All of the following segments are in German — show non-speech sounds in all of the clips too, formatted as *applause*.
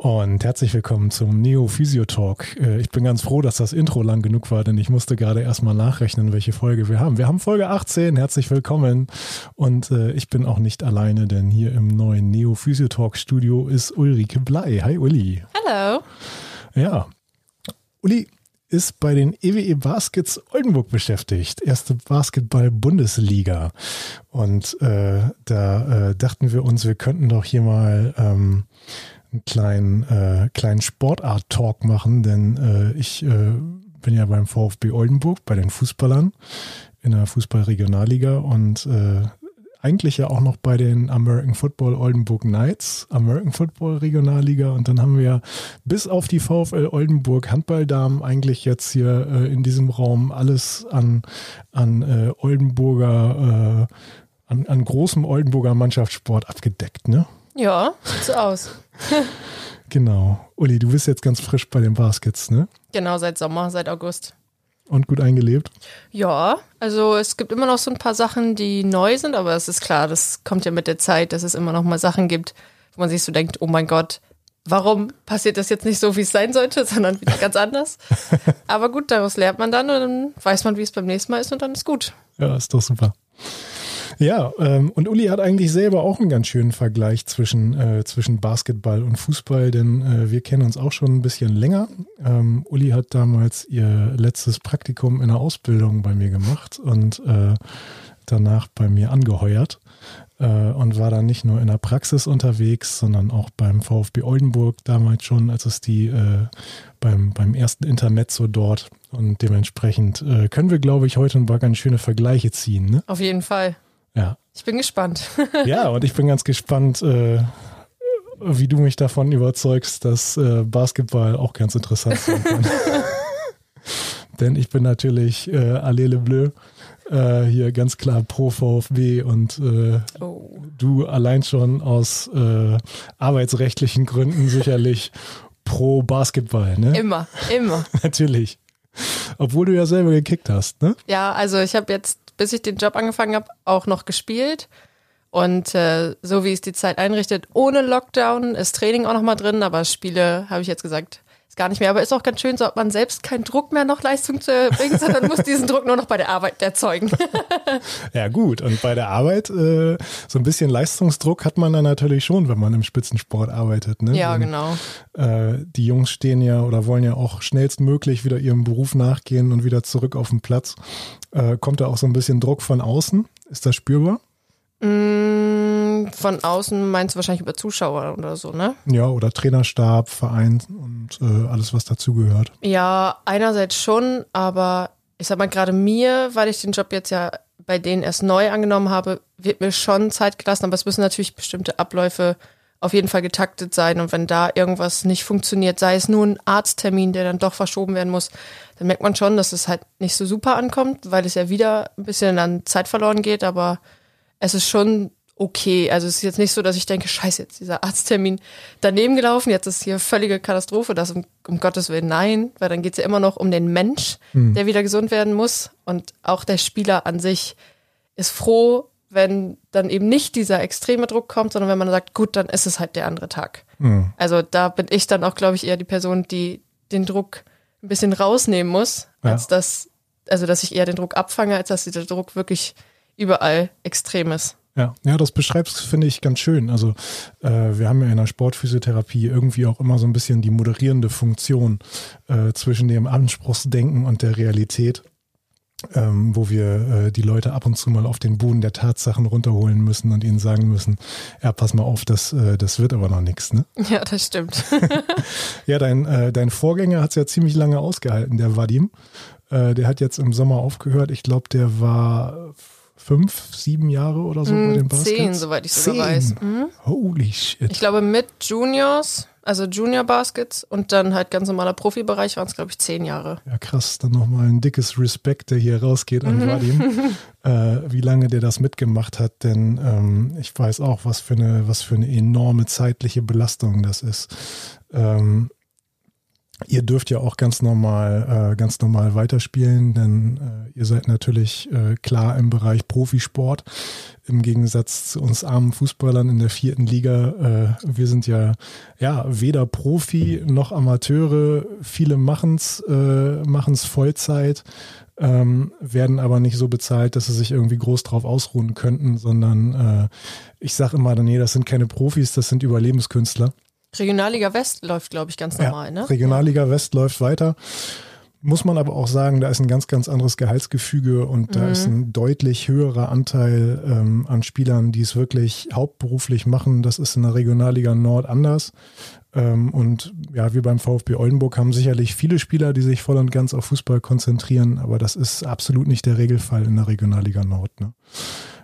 und herzlich willkommen zum Neo Physio Talk. Äh, ich bin ganz froh, dass das Intro lang genug war, denn ich musste gerade erstmal nachrechnen, welche Folge wir haben. Wir haben Folge 18, herzlich willkommen. Und äh, ich bin auch nicht alleine, denn hier im neuen Neo Physio Talk Studio ist Ulrike Blei. Hi Uli. Hallo. Ja. Uli ist bei den EWE Baskets Oldenburg beschäftigt. Erste Basketball-Bundesliga. Und äh, da äh, dachten wir uns, wir könnten doch hier mal ähm, einen kleinen, äh, kleinen Sportart-Talk machen, denn äh, ich äh, bin ja beim VfB Oldenburg, bei den Fußballern in der Fußball-Regionalliga und äh, eigentlich ja auch noch bei den American Football Oldenburg Knights, American Football Regionalliga. Und dann haben wir bis auf die VfL Oldenburg Handballdamen eigentlich jetzt hier äh, in diesem Raum alles an, an äh, Oldenburger, an, an großem Oldenburger Mannschaftssport abgedeckt, ne? Ja, sieht so aus. *laughs* genau. Uli, du bist jetzt ganz frisch bei den Baskets, ne? Genau, seit Sommer, seit August. Und gut eingelebt? Ja, also es gibt immer noch so ein paar Sachen, die neu sind, aber es ist klar, das kommt ja mit der Zeit, dass es immer noch mal Sachen gibt, wo man sich so denkt, oh mein Gott, warum passiert das jetzt nicht so, wie es sein sollte, *laughs* sondern wieder ganz anders. *laughs* aber gut, daraus lernt man dann und dann weiß man, wie es beim nächsten Mal ist und dann ist gut. Ja, ist doch super. Ja, ähm, und Uli hat eigentlich selber auch einen ganz schönen Vergleich zwischen, äh, zwischen Basketball und Fußball, denn äh, wir kennen uns auch schon ein bisschen länger. Ähm, Uli hat damals ihr letztes Praktikum in der Ausbildung bei mir gemacht und äh, danach bei mir angeheuert äh, und war dann nicht nur in der Praxis unterwegs, sondern auch beim VfB Oldenburg damals schon, als es die äh, beim, beim ersten Intermezzo dort und dementsprechend äh, können wir, glaube ich, heute ein paar ganz schöne Vergleiche ziehen. Ne? Auf jeden Fall. Ja. Ich bin gespannt. *laughs* ja, und ich bin ganz gespannt, äh, wie du mich davon überzeugst, dass äh, Basketball auch ganz interessant sein kann. *laughs* Denn ich bin natürlich äh, Allele Bleu, äh, hier ganz klar pro VfB und äh, oh. du allein schon aus äh, arbeitsrechtlichen Gründen sicherlich *laughs* pro Basketball, ne? Immer, immer. natürlich. Obwohl du ja selber gekickt hast, ne? Ja, also ich habe jetzt bis ich den Job angefangen habe, auch noch gespielt. Und äh, so wie es die Zeit einrichtet, ohne Lockdown ist Training auch noch mal drin, aber Spiele habe ich jetzt gesagt, ist gar nicht mehr. Aber ist auch ganz schön, so hat man selbst keinen Druck mehr, noch Leistung zu erbringen, sondern muss diesen Druck nur noch bei der Arbeit erzeugen. *laughs* ja, gut. Und bei der Arbeit, äh, so ein bisschen Leistungsdruck hat man dann natürlich schon, wenn man im Spitzensport arbeitet. Ne? Ja, Und, genau. Äh, die Jungs stehen ja oder wollen ja auch schnellstmöglich wieder ihrem Beruf nachgehen und wieder zurück auf den Platz. Äh, kommt da auch so ein bisschen Druck von außen? Ist das spürbar? Mm, von außen meinst du wahrscheinlich über Zuschauer oder so, ne? Ja, oder Trainerstab, Verein und äh, alles, was dazugehört. Ja, einerseits schon, aber ich sag mal, gerade mir, weil ich den Job jetzt ja bei denen erst neu angenommen habe, wird mir schon Zeit gelassen, aber es müssen natürlich bestimmte Abläufe auf jeden Fall getaktet sein. Und wenn da irgendwas nicht funktioniert, sei es nur ein Arzttermin, der dann doch verschoben werden muss, dann merkt man schon, dass es halt nicht so super ankommt, weil es ja wieder ein bisschen an Zeit verloren geht, aber es ist schon okay. Also es ist jetzt nicht so, dass ich denke, scheiße, jetzt dieser Arzttermin daneben gelaufen, jetzt ist hier völlige Katastrophe, das um, um Gottes Willen nein, weil dann geht es ja immer noch um den Mensch, mhm. der wieder gesund werden muss. Und auch der Spieler an sich ist froh, wenn dann eben nicht dieser extreme Druck kommt, sondern wenn man sagt, gut, dann ist es halt der andere Tag. Mhm. Also da bin ich dann auch, glaube ich, eher die Person, die den Druck ein bisschen rausnehmen muss, ja. als dass, also dass ich eher den Druck abfange, als dass der Druck wirklich überall extrem ist. Ja, ja, das beschreibst, finde ich, ganz schön. Also äh, wir haben ja in der Sportphysiotherapie irgendwie auch immer so ein bisschen die moderierende Funktion äh, zwischen dem Anspruchsdenken und der Realität ähm, wo wir äh, die Leute ab und zu mal auf den Boden der Tatsachen runterholen müssen und ihnen sagen müssen, ja, pass mal auf, das, äh, das wird aber noch nichts. Ne? Ja, das stimmt. *laughs* ja, dein, äh, dein Vorgänger hat es ja ziemlich lange ausgehalten, der Vadim. Äh, der hat jetzt im Sommer aufgehört. Ich glaube, der war fünf, sieben Jahre oder so bei den Baskets. Zehn, soweit ich sogar weiß. Mhm. Holy shit. Ich glaube, mit Juniors also Junior Baskets und dann halt ganz normaler Profibereich waren es, glaube ich, zehn Jahre. Ja, krass. Dann nochmal ein dickes Respekt, der hier rausgeht an mhm. Vadim, *laughs* äh, wie lange der das mitgemacht hat, denn ähm, ich weiß auch, was für, eine, was für eine enorme zeitliche Belastung das ist. Ähm, Ihr dürft ja auch ganz normal, äh, ganz normal weiterspielen, denn äh, ihr seid natürlich äh, klar im Bereich Profisport. Im Gegensatz zu uns armen Fußballern in der vierten Liga. Äh, wir sind ja, ja weder Profi noch Amateure. Viele machen's, äh, machen's Vollzeit, ähm, werden aber nicht so bezahlt, dass sie sich irgendwie groß drauf ausruhen könnten, sondern äh, ich sage immer, nee, das sind keine Profis, das sind Überlebenskünstler. Regionalliga West läuft, glaube ich, ganz normal, ja, ne? Regionalliga West läuft weiter. Muss man aber auch sagen, da ist ein ganz, ganz anderes Gehaltsgefüge und da ist ein deutlich höherer Anteil ähm, an Spielern, die es wirklich hauptberuflich machen. Das ist in der Regionalliga Nord anders. Ähm, und ja, wir beim VfB Oldenburg haben sicherlich viele Spieler, die sich voll und ganz auf Fußball konzentrieren, aber das ist absolut nicht der Regelfall in der Regionalliga Nord. Ne?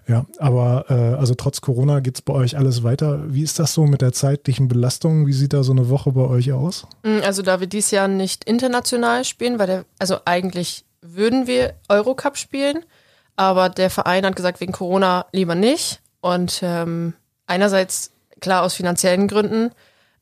Ja, aber äh, also trotz Corona geht's bei euch alles weiter. Wie ist das so mit der zeitlichen Belastung? Wie sieht da so eine Woche bei euch aus? Also da wir dieses Jahr nicht international spielen, weil der, also eigentlich würden wir Eurocup spielen, aber der Verein hat gesagt, wegen Corona lieber nicht. Und ähm, einerseits klar aus finanziellen Gründen,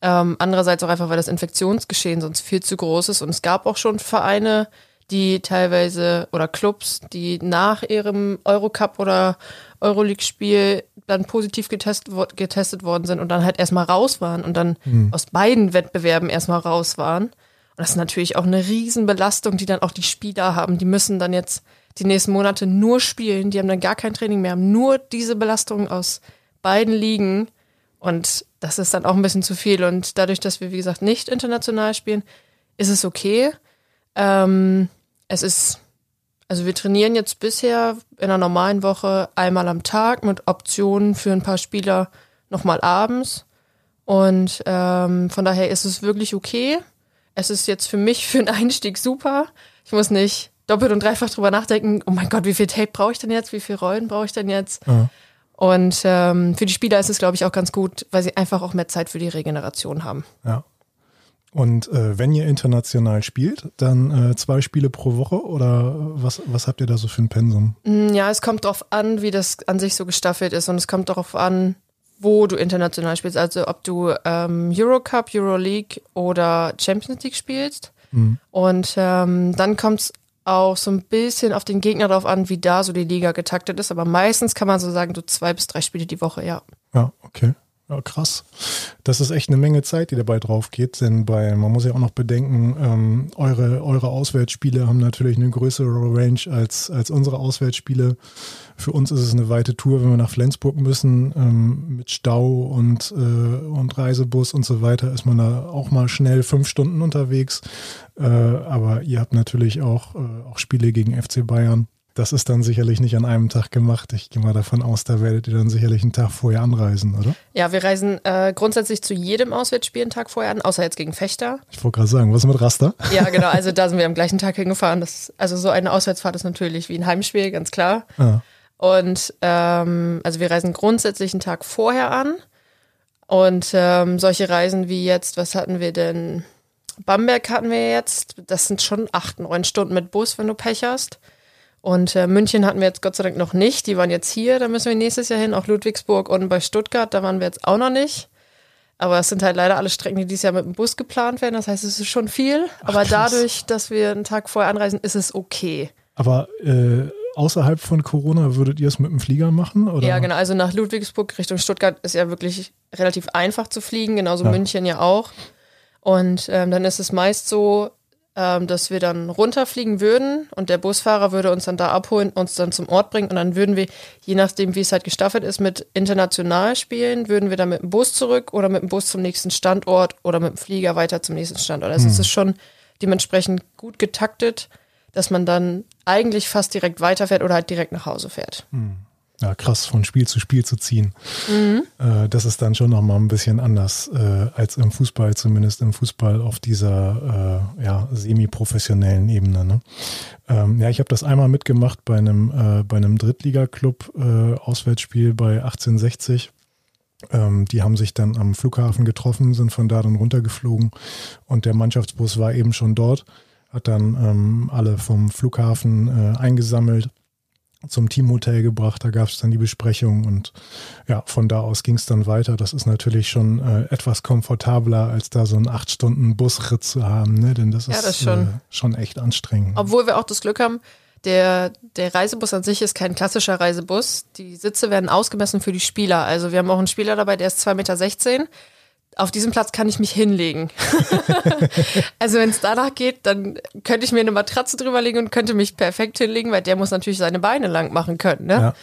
ähm, andererseits auch einfach, weil das Infektionsgeschehen sonst viel zu groß ist. Und es gab auch schon Vereine, die teilweise oder Clubs, die nach ihrem Eurocup oder Euroleague-Spiel dann positiv getestet, getestet worden sind und dann halt erstmal raus waren und dann mhm. aus beiden Wettbewerben erstmal raus waren. Und das ist natürlich auch eine Riesenbelastung, die dann auch die Spieler haben. Die müssen dann jetzt die nächsten Monate nur spielen. Die haben dann gar kein Training mehr, haben nur diese Belastung aus beiden Ligen. Und das ist dann auch ein bisschen zu viel. Und dadurch, dass wir, wie gesagt, nicht international spielen, ist es okay. Ähm, es ist also wir trainieren jetzt bisher in einer normalen Woche einmal am Tag mit Optionen für ein paar Spieler nochmal abends. Und ähm, von daher ist es wirklich okay. Es ist jetzt für mich *laughs* für einen Einstieg super. Ich muss nicht doppelt und dreifach drüber nachdenken, oh mein Gott, wie viel Tape brauche ich denn jetzt? Wie viele Rollen brauche ich denn jetzt? Ja. Und ähm, für die Spieler ist es, glaube ich, auch ganz gut, weil sie einfach auch mehr Zeit für die Regeneration haben. Ja. Und äh, wenn ihr international spielt, dann äh, zwei Spiele pro Woche oder was, was habt ihr da so für ein Pensum? Mm, ja, es kommt darauf an, wie das an sich so gestaffelt ist und es kommt darauf an, wo du international spielst. Also ob du ähm, Eurocup, Euroleague oder Champions League spielst. Mhm. Und ähm, dann kommt es auch so ein bisschen auf den Gegner drauf an, wie da so die Liga getaktet ist. Aber meistens kann man so sagen, so zwei bis drei Spiele die Woche, ja. Ja, okay. Ja, krass. Das ist echt eine Menge Zeit, die dabei drauf geht, denn bei, man muss ja auch noch bedenken, ähm, eure, eure Auswärtsspiele haben natürlich eine größere Range als, als unsere Auswärtsspiele. Für uns ist es eine weite Tour, wenn wir nach Flensburg müssen, ähm, mit Stau und, äh, und Reisebus und so weiter, ist man da auch mal schnell fünf Stunden unterwegs. Äh, aber ihr habt natürlich auch, äh, auch Spiele gegen FC Bayern. Das ist dann sicherlich nicht an einem Tag gemacht. Ich gehe mal davon aus, da werdet ihr dann sicherlich einen Tag vorher anreisen, oder? Ja, wir reisen äh, grundsätzlich zu jedem Auswärtsspiel einen Tag vorher an, außer jetzt gegen Fechter. Ich wollte gerade sagen, was ist mit Raster? Ja, *laughs* genau. Also da sind wir am gleichen Tag hingefahren. Das, also so eine Auswärtsfahrt ist natürlich wie ein Heimspiel, ganz klar. Ja. Und ähm, also wir reisen grundsätzlich einen Tag vorher an. Und ähm, solche Reisen wie jetzt, was hatten wir denn? Bamberg hatten wir jetzt. Das sind schon acht, neun Stunden mit Bus, wenn du Pech hast. Und äh, München hatten wir jetzt Gott sei Dank noch nicht. Die waren jetzt hier, da müssen wir nächstes Jahr hin. Auch Ludwigsburg und bei Stuttgart, da waren wir jetzt auch noch nicht. Aber es sind halt leider alle Strecken, die dieses Jahr mit dem Bus geplant werden. Das heißt, es ist schon viel. Ach, aber krass. dadurch, dass wir einen Tag vorher anreisen, ist es okay. Aber äh, außerhalb von Corona würdet ihr es mit dem Flieger machen? Oder? Ja, genau. Also nach Ludwigsburg Richtung Stuttgart ist ja wirklich relativ einfach zu fliegen. Genauso ja. München ja auch. Und ähm, dann ist es meist so, ähm, dass wir dann runterfliegen würden und der Busfahrer würde uns dann da abholen, uns dann zum Ort bringen und dann würden wir, je nachdem wie es halt gestaffelt ist, mit international spielen, würden wir dann mit dem Bus zurück oder mit dem Bus zum nächsten Standort oder mit dem Flieger weiter zum nächsten Standort. Also hm. es ist schon dementsprechend gut getaktet, dass man dann eigentlich fast direkt weiterfährt oder halt direkt nach Hause fährt. Hm ja, krass, von Spiel zu Spiel zu ziehen. Mhm. Äh, das ist dann schon nochmal ein bisschen anders äh, als im Fußball, zumindest im Fußball auf dieser äh, ja, semi-professionellen Ebene. Ne? Ähm, ja, ich habe das einmal mitgemacht bei einem, äh, bei einem Drittliga-Club, äh, Auswärtsspiel bei 1860. Ähm, die haben sich dann am Flughafen getroffen, sind von da dann runtergeflogen und der Mannschaftsbus war eben schon dort, hat dann ähm, alle vom Flughafen äh, eingesammelt zum Teamhotel gebracht. Da gab es dann die Besprechung und ja, von da aus ging es dann weiter. Das ist natürlich schon äh, etwas komfortabler, als da so einen acht Stunden Busritt zu haben, ne? Denn das Ja, ist das schon. Äh, schon echt anstrengend. Obwohl wir auch das Glück haben, der, der Reisebus an sich ist kein klassischer Reisebus. Die Sitze werden ausgemessen für die Spieler. Also wir haben auch einen Spieler dabei, der ist 2,16 Meter. Auf diesem Platz kann ich mich hinlegen. *laughs* also wenn es danach geht, dann könnte ich mir eine Matratze drüberlegen und könnte mich perfekt hinlegen, weil der muss natürlich seine Beine lang machen können. Ne? Ja.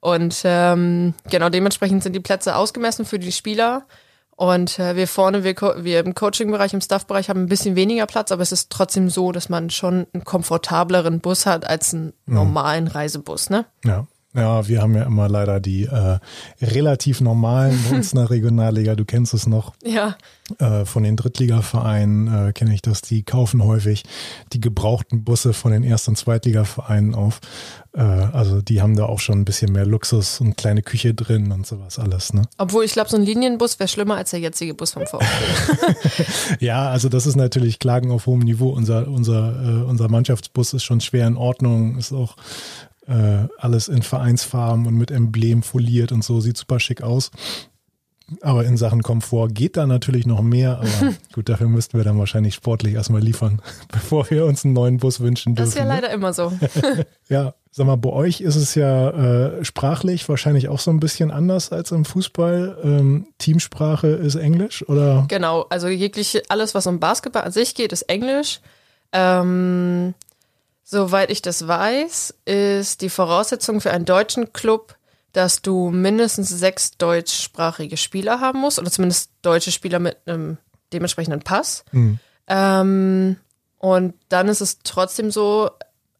Und ähm, genau dementsprechend sind die Plätze ausgemessen für die Spieler. Und äh, wir vorne, wir, wir im Coaching-Bereich, im Staff-Bereich haben ein bisschen weniger Platz, aber es ist trotzdem so, dass man schon einen komfortableren Bus hat als einen normalen Reisebus, ne? Ja. Ja, wir haben ja immer leider die äh, relativ normalen bei uns in der Regionalliga, du kennst es noch, Ja, äh, von den Drittligavereinen äh, kenne ich das, die kaufen häufig die gebrauchten Busse von den Erst- und Zweitligavereinen auf. Äh, also die haben da auch schon ein bisschen mehr Luxus und kleine Küche drin und sowas alles, ne? obwohl ich glaube, so ein Linienbus wäre schlimmer als der jetzige Bus vom VfB. *laughs* Ja, also das ist natürlich Klagen auf hohem Niveau. Unser, unser, äh, unser Mannschaftsbus ist schon schwer in Ordnung, ist auch äh, alles in Vereinsfarben und mit Emblem foliert und so, sieht super schick aus. Aber in Sachen Komfort geht da natürlich noch mehr. Aber *laughs* gut, dafür müssten wir dann wahrscheinlich sportlich erstmal liefern, *laughs* bevor wir uns einen neuen Bus wünschen Das dürfen. ist ja ne? leider immer so. *laughs* Ja, sag mal, bei euch ist es ja äh, sprachlich wahrscheinlich auch so ein bisschen anders als im Fußball. Ähm, Teamsprache ist Englisch oder? Genau, also jegliche, alles, was um Basketball an sich geht, ist Englisch. Ähm, soweit ich das weiß, ist die Voraussetzung für einen deutschen Club, dass du mindestens sechs deutschsprachige Spieler haben musst, oder zumindest deutsche Spieler mit einem dementsprechenden Pass. Hm. Ähm, und dann ist es trotzdem so,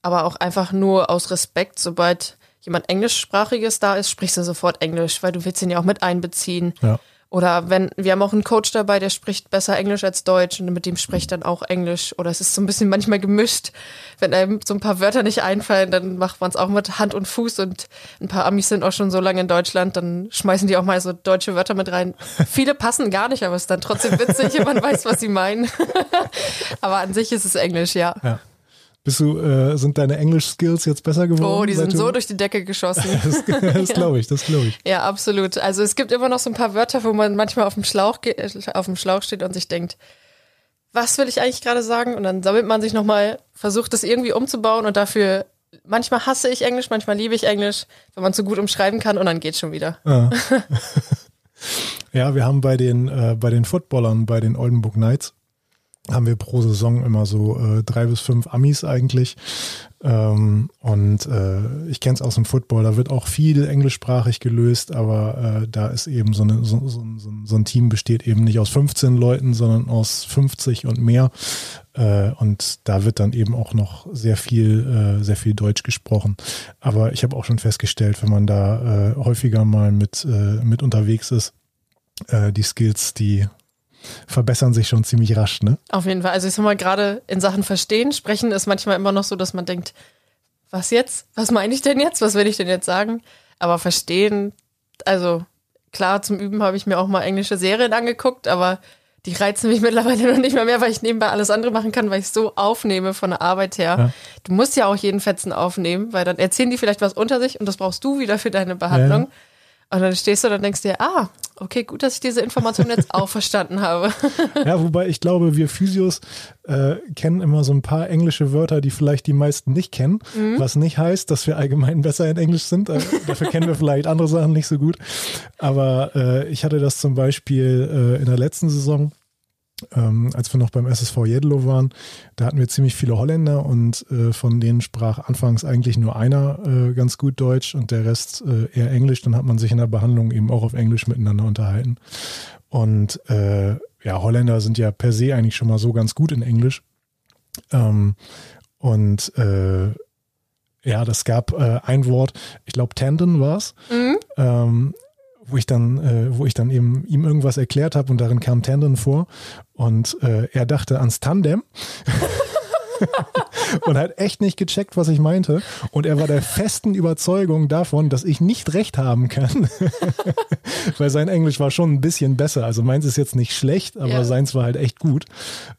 aber auch einfach nur aus Respekt, sobald jemand englischsprachiges da ist, sprichst du sofort Englisch, weil du willst ihn ja auch mit einbeziehen. Ja. Oder wenn, wir haben auch einen Coach dabei, der spricht besser Englisch als Deutsch und mit dem spricht dann auch Englisch. Oder es ist so ein bisschen manchmal gemischt. Wenn einem so ein paar Wörter nicht einfallen, dann macht man es auch mit Hand und Fuß und ein paar Amis sind auch schon so lange in Deutschland, dann schmeißen die auch mal so deutsche Wörter mit rein. Viele passen gar nicht, aber es ist dann trotzdem witzig *laughs* man weiß, was sie meinen. *laughs* aber an sich ist es Englisch, ja. Ja. Bist du, äh, sind deine Englisch-Skills jetzt besser geworden? Oh, die sind so du- durch die Decke geschossen. *laughs* Das, das *laughs* glaube ich, das glaube ich. Ja, absolut. Also es gibt immer noch so ein paar Wörter, wo man manchmal auf dem Schlauch, auf dem Schlauch steht und sich denkt, was will ich eigentlich gerade sagen? Und dann sammelt man sich nochmal, versucht es irgendwie umzubauen und dafür, manchmal hasse ich Englisch, manchmal liebe ich Englisch, wenn man so gut umschreiben kann und dann geht's schon wieder. Ja, *laughs* ja wir haben bei den, äh, bei den Footballern, bei den Oldenburg Knights, haben wir pro Saison immer so äh, drei bis fünf Amis eigentlich. Ähm, und äh, ich kenne es aus dem Football, da wird auch viel englischsprachig gelöst, aber äh, da ist eben so, eine, so, so, so, ein Team besteht eben nicht aus 15 Leuten, sondern aus 50 und mehr. Äh, und da wird dann eben auch noch sehr viel, äh, sehr viel Deutsch gesprochen. Aber ich habe auch schon festgestellt, wenn man da äh, häufiger mal mit, mit unterwegs ist, die Skills, die verbessern sich schon ziemlich rasch, ne? Auf jeden Fall. Also ich sag mal, gerade in Sachen Verstehen, Sprechen ist manchmal immer noch so, dass man denkt, was jetzt? Was meine ich denn jetzt? Was will ich denn jetzt sagen? Aber verstehen, also klar, zum Üben habe ich mir auch mal englische Serien angeguckt, aber die reizen mich *laughs* mittlerweile noch nicht mal mehr, weil ich nebenbei alles andere machen kann, weil ich so aufnehme von der Arbeit her. Ja. Du musst ja auch jeden Fetzen aufnehmen, weil dann erzählen die vielleicht was unter sich und das brauchst du wieder für deine Behandlung. Und dann stehst du da und denkst dir, ah, okay, gut, dass ich diese Information jetzt auch verstanden habe. *laughs* Ja, wobei ich glaube, wir Physios äh, kennen immer so ein paar englische Wörter, die vielleicht die meisten nicht kennen, was nicht heißt, dass wir allgemein besser in Englisch sind. Äh, dafür kennen wir vielleicht andere Sachen nicht so gut. Aber äh, ich hatte das zum Beispiel äh, in der letzten Saison. Ähm, als wir noch beim SSV Jedelo waren, da hatten wir ziemlich viele Holländer und äh, von denen sprach anfangs eigentlich nur einer äh, ganz gut Deutsch und der Rest äh, eher Englisch. Dann hat man sich in der Behandlung eben auch auf Englisch miteinander unterhalten. Und äh, ja, Holländer sind ja per se eigentlich schon mal so ganz gut in Englisch. Ähm, und äh, ja, das gab äh, ein Wort, ich glaube Tandon war es, ähm, wo ich dann, äh, wo ich dann eben ihm irgendwas erklärt habe und darin kam Tandon vor und äh, er dachte ans Tandem. *laughs* und hat echt nicht gecheckt, was ich meinte. Und er war der festen Überzeugung davon, dass ich nicht recht haben kann. *laughs* Weil sein Englisch war schon ein bisschen besser. Also meins ist jetzt nicht schlecht, aber Ja. seins war halt echt gut.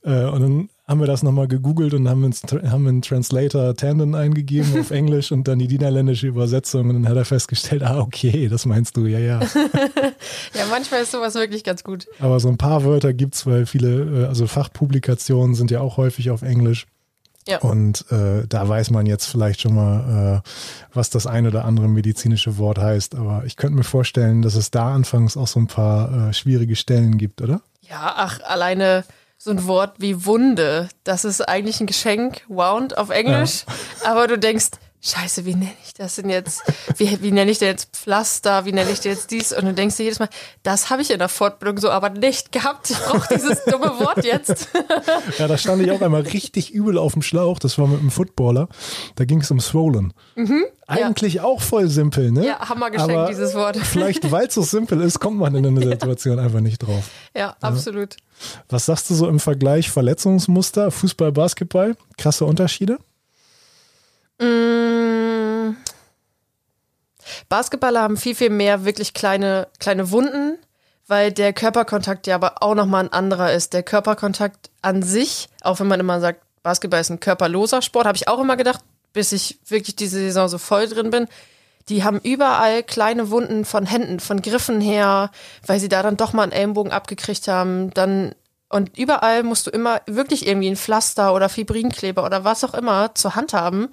Äh, und dann haben wir das nochmal gegoogelt und haben, ins, haben einen Translator Tandon eingegeben auf *laughs* Englisch und dann die niederländische Übersetzung und dann hat er festgestellt, ah, okay, das meinst du, ja, ja. *laughs* ja, manchmal ist sowas wirklich ganz gut. Aber so ein paar Wörter gibt es, weil viele, äh, also Fachpublikationen sind ja auch häufig auf Englisch. Ja. Und äh, da weiß man jetzt vielleicht schon mal, äh, was das ein oder andere medizinische Wort heißt. Aber ich könnte mir vorstellen, dass es da anfangs auch so ein paar äh, schwierige Stellen gibt, oder? Ja, ach, alleine so ein Wort wie Wunde. Das ist eigentlich ein Geschenk, Wound auf Englisch. Ja. Aber du denkst, Scheiße, wie nenne ich das denn jetzt? Wie, wie nenne ich denn jetzt Pflaster? Wie nenne ich denn jetzt dies? Und du denkst dir jedes Mal, das habe ich in der Fortbildung so aber nicht gehabt. Ich brauche dieses dumme Wort jetzt. *laughs* ja, da stand ich auch einmal richtig übel auf dem Schlauch. Das war mit einem Footballer. Da ging es um Swollen. Mhm, Eigentlich ja. auch voll simpel, ne? Ja, Hammergeschenk, aber dieses Wort. *laughs* vielleicht, weil es so simpel ist, kommt man in eine *laughs* Situation ja. einfach nicht drauf. Ja, absolut. Was sagst du so im Vergleich Verletzungsmuster, Fußball, Basketball? Krasse Unterschiede? Mm. Basketballer haben viel, viel mehr wirklich kleine, kleine Wunden, weil der Körperkontakt ja aber auch nochmal ein anderer ist. Der Körperkontakt an sich, auch wenn man immer sagt, Basketball ist ein körperloser Sport, habe ich auch immer gedacht, bis ich wirklich diese Saison so voll drin bin. Die haben überall kleine Wunden von Händen, von Griffen her, weil sie da dann doch mal einen Ellenbogen abgekriegt haben. Dann und überall musst du immer wirklich irgendwie ein Pflaster oder Fibrinkleber oder was auch immer zur Hand haben,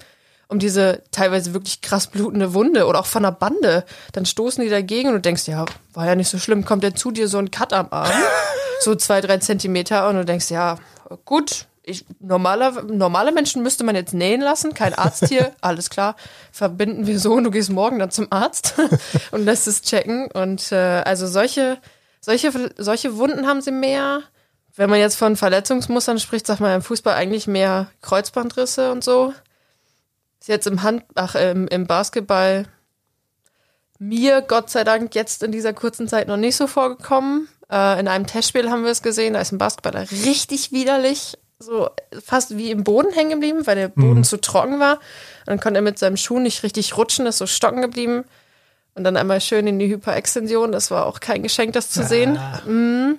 um diese teilweise wirklich krass blutende Wunde oder auch von der Bande. Dann stoßen die dagegen und du denkst, ja, war ja nicht so schlimm, kommt der zu dir so ein Cut am Arm, *laughs* so zwei, drei Zentimeter und du denkst, ja, gut, ich, normale, normale Menschen müsste man jetzt nähen lassen, kein Arzt hier, *laughs* alles klar, verbinden wir so und du gehst morgen dann zum Arzt *laughs* und lässt es checken. Und äh, also solche, solche, solche Wunden haben sie mehr. Wenn man jetzt von Verletzungsmustern spricht, sagt man im Fußball eigentlich mehr Kreuzbandrisse und so. Ist jetzt im Hand, ach, im, im Basketball mir Gott sei Dank jetzt in dieser kurzen Zeit noch nicht so vorgekommen. Äh, in einem Testspiel haben wir es gesehen, da ist ein Basketballer richtig widerlich, so fast wie im Boden hängen geblieben, weil der Boden mhm. zu trocken war. Und dann konnte er mit seinem Schuh nicht richtig rutschen, ist so stocken geblieben. Und dann einmal schön in die Hyperextension. Das war auch kein Geschenk, das zu ah. sehen. Mhm.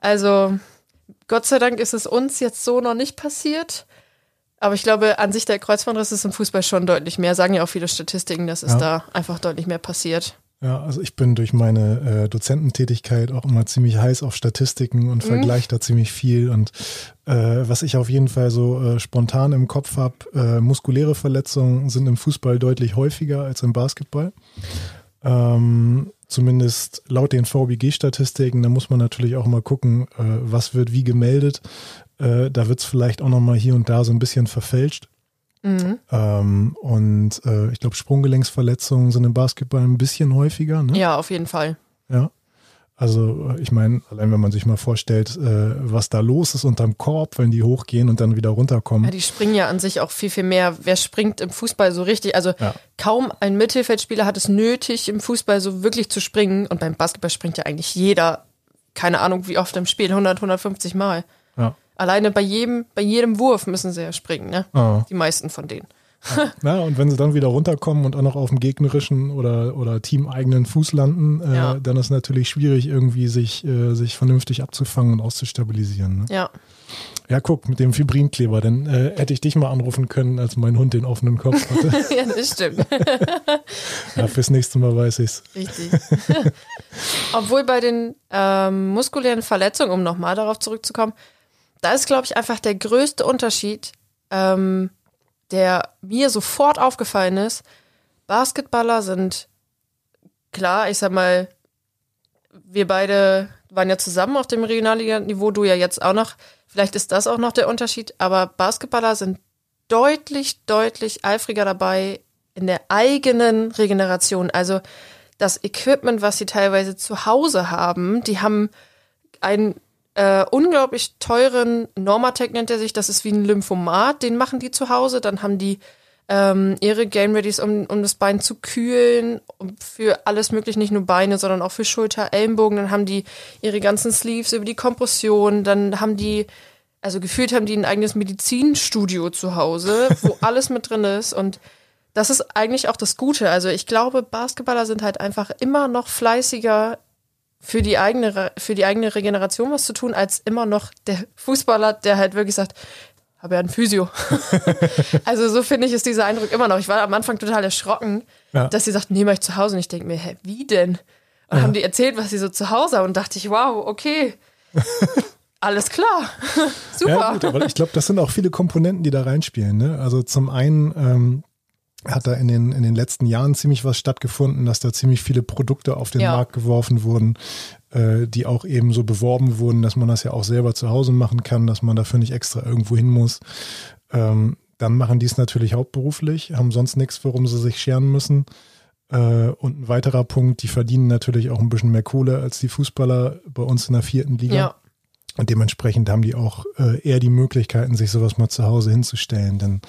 Also, Gott sei Dank ist es uns jetzt so noch nicht passiert. Aber ich glaube, an sich der Kreuzbandriss ist im Fußball schon deutlich mehr. Sagen ja auch viele Statistiken, dass es ja. da einfach deutlich mehr passiert. Ja, also ich bin durch meine äh, Dozententätigkeit auch immer ziemlich heiß auf Statistiken und mhm. vergleiche da ziemlich viel. Und äh, was ich auf jeden Fall so äh, spontan im Kopf habe, äh, muskuläre Verletzungen sind im Fußball deutlich häufiger als im Basketball. Ähm, zumindest laut den VBG-Statistiken, da muss man natürlich auch mal gucken, äh, was wird wie gemeldet. Äh, da wird es vielleicht auch nochmal hier und da so ein bisschen verfälscht. Mhm. Ähm, und äh, ich glaube, Sprunggelenksverletzungen sind im Basketball ein bisschen häufiger. Ne? Ja, auf jeden Fall. Ja. Also ich meine, allein wenn man sich mal vorstellt, äh, was da los ist unterm Korb, wenn die hochgehen und dann wieder runterkommen. Ja, die springen ja an sich auch viel, viel mehr. Wer springt im Fußball so richtig? Also ja. kaum ein Mittelfeldspieler hat es nötig, im Fußball so wirklich zu springen. Und beim Basketball springt ja eigentlich jeder, keine Ahnung wie oft im Spiel, 100, 150 Mal. Ja. Alleine bei jedem, bei jedem Wurf müssen sie ja springen, ne? Ah. Die meisten von denen. *laughs* Ja. und wenn sie dann wieder runterkommen und auch noch auf dem gegnerischen oder, oder teameigenen Fuß landen, äh, ja. dann ist natürlich schwierig, irgendwie sich, äh, sich vernünftig abzufangen und auszustabilisieren. Ne? Ja. Ja, guck, mit dem Fibrinkleber, dann äh, hätte ich dich mal anrufen können, als mein Hund den offenen Kopf hatte. *laughs* ja, das stimmt. *laughs* ja, fürs nächste Mal weiß ich's. Richtig. Obwohl bei den ähm, muskulären Verletzungen, um nochmal darauf zurückzukommen, da ist, glaube ich, einfach der größte Unterschied, ähm, der mir sofort aufgefallen ist. Basketballer sind klar, ich sag mal, wir beide waren ja zusammen auf dem Regionalliga-Niveau, du ja jetzt auch noch. Vielleicht ist das auch noch der Unterschied, aber Basketballer sind deutlich, deutlich eifriger dabei in der eigenen Regeneration. Also das Equipment, was sie teilweise zu Hause haben, die haben ein äh, unglaublich teuren Normatec nennt er sich, das ist wie ein Lymphomat, den machen die zu Hause. Dann haben die ähm, ihre Game Readies, um, um das Bein zu kühlen, für alles mögliche, nicht nur Beine, sondern auch für Schulter, Ellenbogen. Dann haben die ihre ganzen Sleeves über die Kompression. Dann haben die, also gefühlt haben die ein eigenes Medizinstudio zu Hause, wo *laughs* alles mit drin ist und das ist eigentlich auch das Gute. Also ich glaube, Basketballer sind halt einfach immer noch fleißiger für die eigene, für die eigene Regeneration was zu tun, als immer noch der Fußballer, der halt wirklich sagt, habe ja ein Physio. *laughs* also so finde ich ist dieser Eindruck immer noch. Ich war am Anfang total erschrocken, ja. dass sie sagt, nee, mach ich zu Hause. Und ich denke mir, hä, wie denn? Und ja. haben die erzählt, was sie so zu Hause haben. Und dachte ich, wow, okay. *laughs* Alles klar. Super. Ja, gut, aber ich glaube, das sind auch viele Komponenten, die da reinspielen. Ne? Also zum einen ähm, hat da in den, in den letzten Jahren ziemlich was stattgefunden, dass da ziemlich viele Produkte auf den ja. Markt geworfen wurden, äh, die auch eben so beworben wurden, dass man das ja auch selber zu Hause machen kann, dass man dafür nicht extra irgendwo hin muss. Ähm, dann machen die es natürlich hauptberuflich, haben sonst nichts, worum sie sich scheren müssen. Äh, und ein weiterer Punkt, die verdienen natürlich auch ein bisschen mehr Kohle als die Fußballer bei uns in der vierten Liga. Ja. Und dementsprechend haben die auch äh, eher die Möglichkeiten, sich sowas mal zu Hause hinzustellen. Denn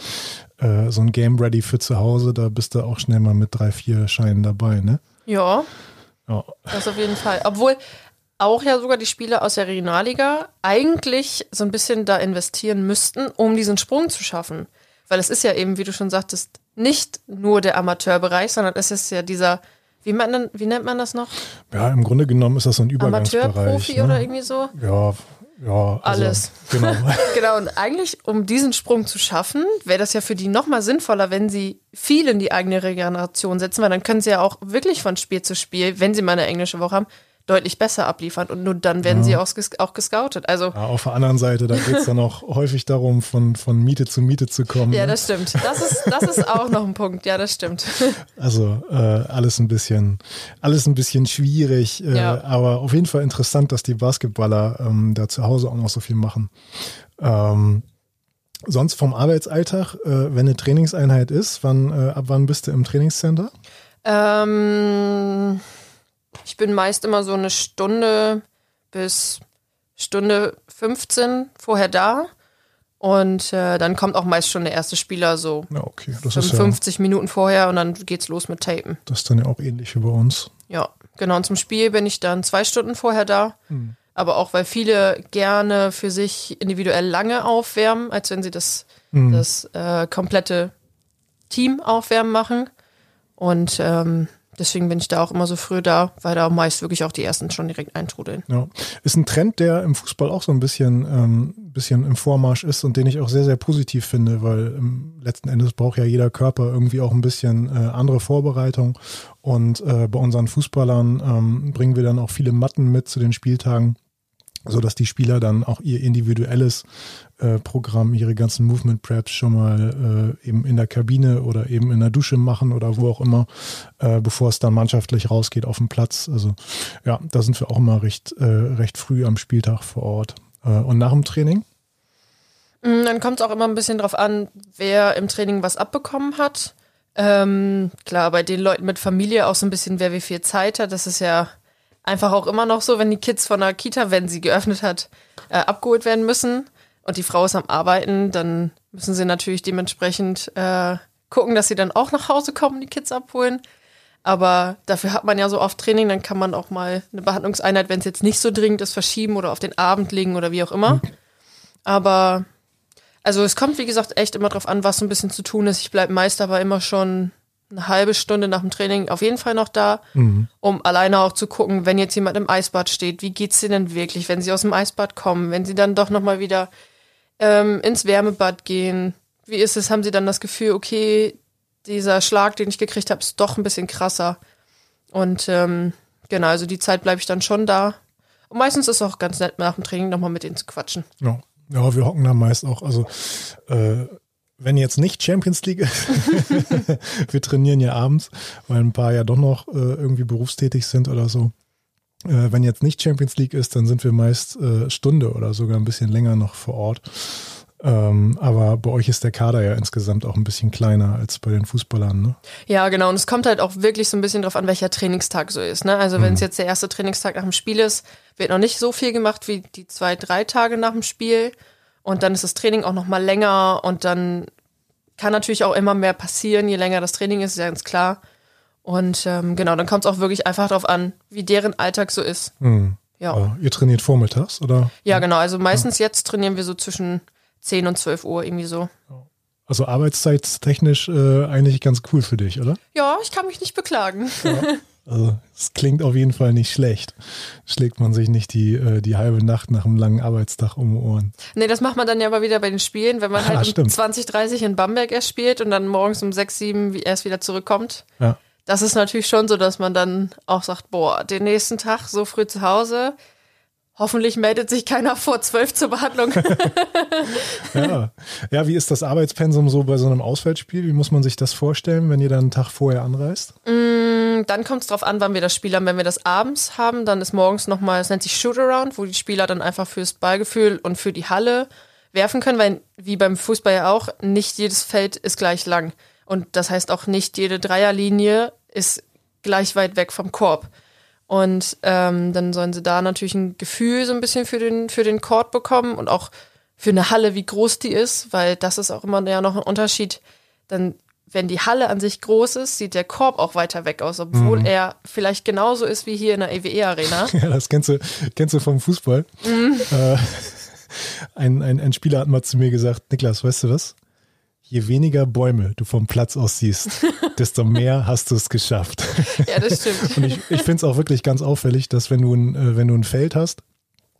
äh, so ein Game Ready für zu Hause, da bist du auch schnell mal mit drei, vier Scheinen dabei, ne? Ja. ja. Das auf jeden Fall. Obwohl auch ja sogar die Spieler aus der Regionalliga eigentlich so ein bisschen da investieren müssten, um diesen Sprung zu schaffen. Weil es ist ja eben, wie du schon sagtest, nicht nur der Amateurbereich, sondern es ist ja dieser wie, man, wie nennt man das noch? Ja, im Grunde genommen ist das so ein Übergangsbereich. Amateurprofi ne? oder irgendwie so? Ja, ja, also, alles. Genau. *laughs* genau, und eigentlich, um diesen Sprung zu schaffen, wäre das ja für die nochmal sinnvoller, wenn sie viel in die eigene Regeneration setzen, weil dann können sie ja auch wirklich von Spiel zu Spiel, wenn sie mal eine englische Woche haben, deutlich besser abliefern und nur dann werden ja. sie auch, auch gescoutet. Also ja, auf der anderen Seite, da geht es dann auch *laughs* häufig darum, von, von Miete zu Miete zu kommen. Ja, ne? das stimmt. Das ist, das ist auch noch ein Punkt. Ja, das stimmt. *laughs* Also äh, alles ein bisschen, alles ein bisschen schwierig, äh, ja. aber auf jeden Fall interessant, dass die Basketballer ähm, da zu Hause auch noch so viel machen. Ähm, sonst vom Arbeitsalltag, äh, wenn eine Trainingseinheit ist, wann, äh, ab wann bist du im Trainingscenter? Ähm ich bin meist immer so eine Stunde bis Stunde 15 vorher da. Und äh, dann kommt auch meist schon der erste Spieler so ja, okay. das 55 ja, Minuten vorher und dann geht's los mit Tapen. Das ist dann ja auch ähnlich wie bei uns. Ja, genau. Und zum Spiel bin ich dann zwei Stunden vorher da. Mhm. Aber auch, weil viele gerne für sich individuell lange aufwärmen, als wenn sie das, mhm. das äh, komplette Team aufwärmen machen. Und ähm, Deswegen bin ich da auch immer so früh da, weil da meist wirklich auch die ersten schon direkt eintrudeln. Ja. Ist ein Trend, der im Fußball auch so ein bisschen, ähm, bisschen im Vormarsch ist und den ich auch sehr, sehr positiv finde, weil im letzten Endes braucht ja jeder Körper irgendwie auch ein bisschen äh, andere Vorbereitung. Und äh, bei unseren Fußballern ähm, bringen wir dann auch viele Matten mit zu den Spieltagen so dass die Spieler dann auch ihr individuelles Programm, ihre ganzen Movement Preps schon mal äh, eben in der Kabine oder eben in der Dusche machen oder wo auch immer, äh, bevor es dann mannschaftlich rausgeht auf dem Platz. Also ja, da sind wir auch immer recht, äh, recht früh am Spieltag vor Ort. Äh, und nach dem Training? Mm, dann kommt es auch immer ein bisschen drauf an, wer im Training was abbekommen hat. Ähm, klar, bei den Leuten mit Familie auch so ein bisschen, wer wie viel Zeit hat. Das ist ja einfach auch immer noch so, wenn die Kids von der Kita, wenn sie geöffnet hat, äh, abgeholt werden müssen und die Frau ist am Arbeiten, dann müssen sie natürlich dementsprechend äh, gucken, dass sie dann auch nach Hause kommen, die Kids abholen. Aber dafür hat man ja so oft Training, dann kann man auch mal eine Behandlungseinheit, wenn es jetzt nicht so dringend ist, verschieben oder auf den Abend legen oder wie auch immer. Aber also es kommt, wie gesagt, echt immer drauf an, was so ein bisschen zu tun ist. Ich bleibe meist aber immer schon eine halbe Stunde nach dem Training auf jeden Fall noch da, mhm. um alleine auch zu gucken, wenn jetzt jemand im Eisbad steht, wie geht's dir denn wirklich, wenn sie aus dem Eisbad kommen, wenn sie dann doch nochmal wieder ähm, ins Wärmebad gehen. Wie ist es? Haben sie dann das Gefühl, okay, dieser Schlag, den ich gekriegt habe, ist doch ein bisschen krasser. Und ähm, genau, also die Zeit bleibe ich dann schon da. Und meistens ist es auch ganz nett, nach dem Training nochmal mit ihnen zu quatschen. Ja. Ja, wir hocken da meist auch, also äh, wenn jetzt nicht Champions League ist, *laughs* wir trainieren ja abends, weil ein paar ja doch noch äh, irgendwie berufstätig sind oder so. Äh, wenn jetzt nicht Champions League ist, dann sind wir meist äh, Stunde oder sogar ein bisschen länger noch vor Ort. Ähm, aber bei euch ist der Kader ja insgesamt auch ein bisschen kleiner als bei den Fußballern, ne? Ja, genau. Und es kommt halt auch wirklich so ein bisschen drauf an, welcher Trainingstag so ist. Ne? Also wenn es mhm. jetzt der erste Trainingstag nach dem Spiel ist, wird noch nicht so viel gemacht wie die zwei, drei Tage nach dem Spiel. Und dann ist das Training auch noch mal länger und dann kann natürlich auch immer mehr passieren, je länger das Training ist, ist ja ganz klar. Und ähm, genau, dann kommt es auch wirklich einfach darauf an, wie deren Alltag so ist. Hm. Ja. Aber ihr trainiert vormittags, oder? Ja, genau. Also meistens ja. jetzt trainieren wir so zwischen 10 und 12 Uhr irgendwie so. Also arbeitszeittechnisch äh, eigentlich ganz cool für dich, oder? Ja, ich kann mich nicht beklagen. Ja. *laughs* Also es klingt auf jeden Fall nicht schlecht. Schlägt man sich nicht die, äh, die halbe Nacht nach einem langen Arbeitstag um die Ohren. Nee, das macht man dann ja aber wieder bei den Spielen, wenn man Ah, halt um stimmt. 20, 30 in Bamberg erst spielt und dann morgens um 6, 7 wie- erst wieder zurückkommt. Ja. Das ist natürlich schon so, dass man dann auch sagt, boah, den nächsten Tag so früh zu Hause. Hoffentlich meldet sich keiner vor 12 zur Behandlung. *laughs* Ja. ja, wie ist das Arbeitspensum so bei so einem Auswärtsspiel? Wie muss man sich das vorstellen, wenn ihr dann einen Tag vorher anreist? dann kommt es drauf an, wann wir das Spiel haben. Wenn wir das abends haben, dann ist morgens nochmal, es nennt sich Shootaround, wo die Spieler dann einfach fürs Ballgefühl und für die Halle werfen können, weil wie beim Fußball ja auch, nicht jedes Feld ist gleich lang. Und das heißt auch nicht jede Dreierlinie ist gleich weit weg vom Korb. Und ähm, dann sollen sie da natürlich ein Gefühl so ein bisschen für den, für den Court bekommen und auch für eine Halle, wie groß die ist, weil das ist auch immer ja noch ein Unterschied. Dann, wenn die Halle an sich groß ist, sieht der Korb auch weiter weg aus, obwohl er vielleicht genauso ist wie hier in der EWE-Arena. *laughs* Ja, das kennst du, kennst du vom Fußball. Äh, *laughs* ein, ein, ein Spieler hat mal zu mir gesagt, Niklas, weißt du was? Je weniger Bäume du vom Platz aus siehst, *laughs* desto mehr hast du es geschafft. ja, das stimmt. Und ich, ich finde es auch wirklich ganz auffällig, dass wenn du ein, äh, wenn du ein Feld hast,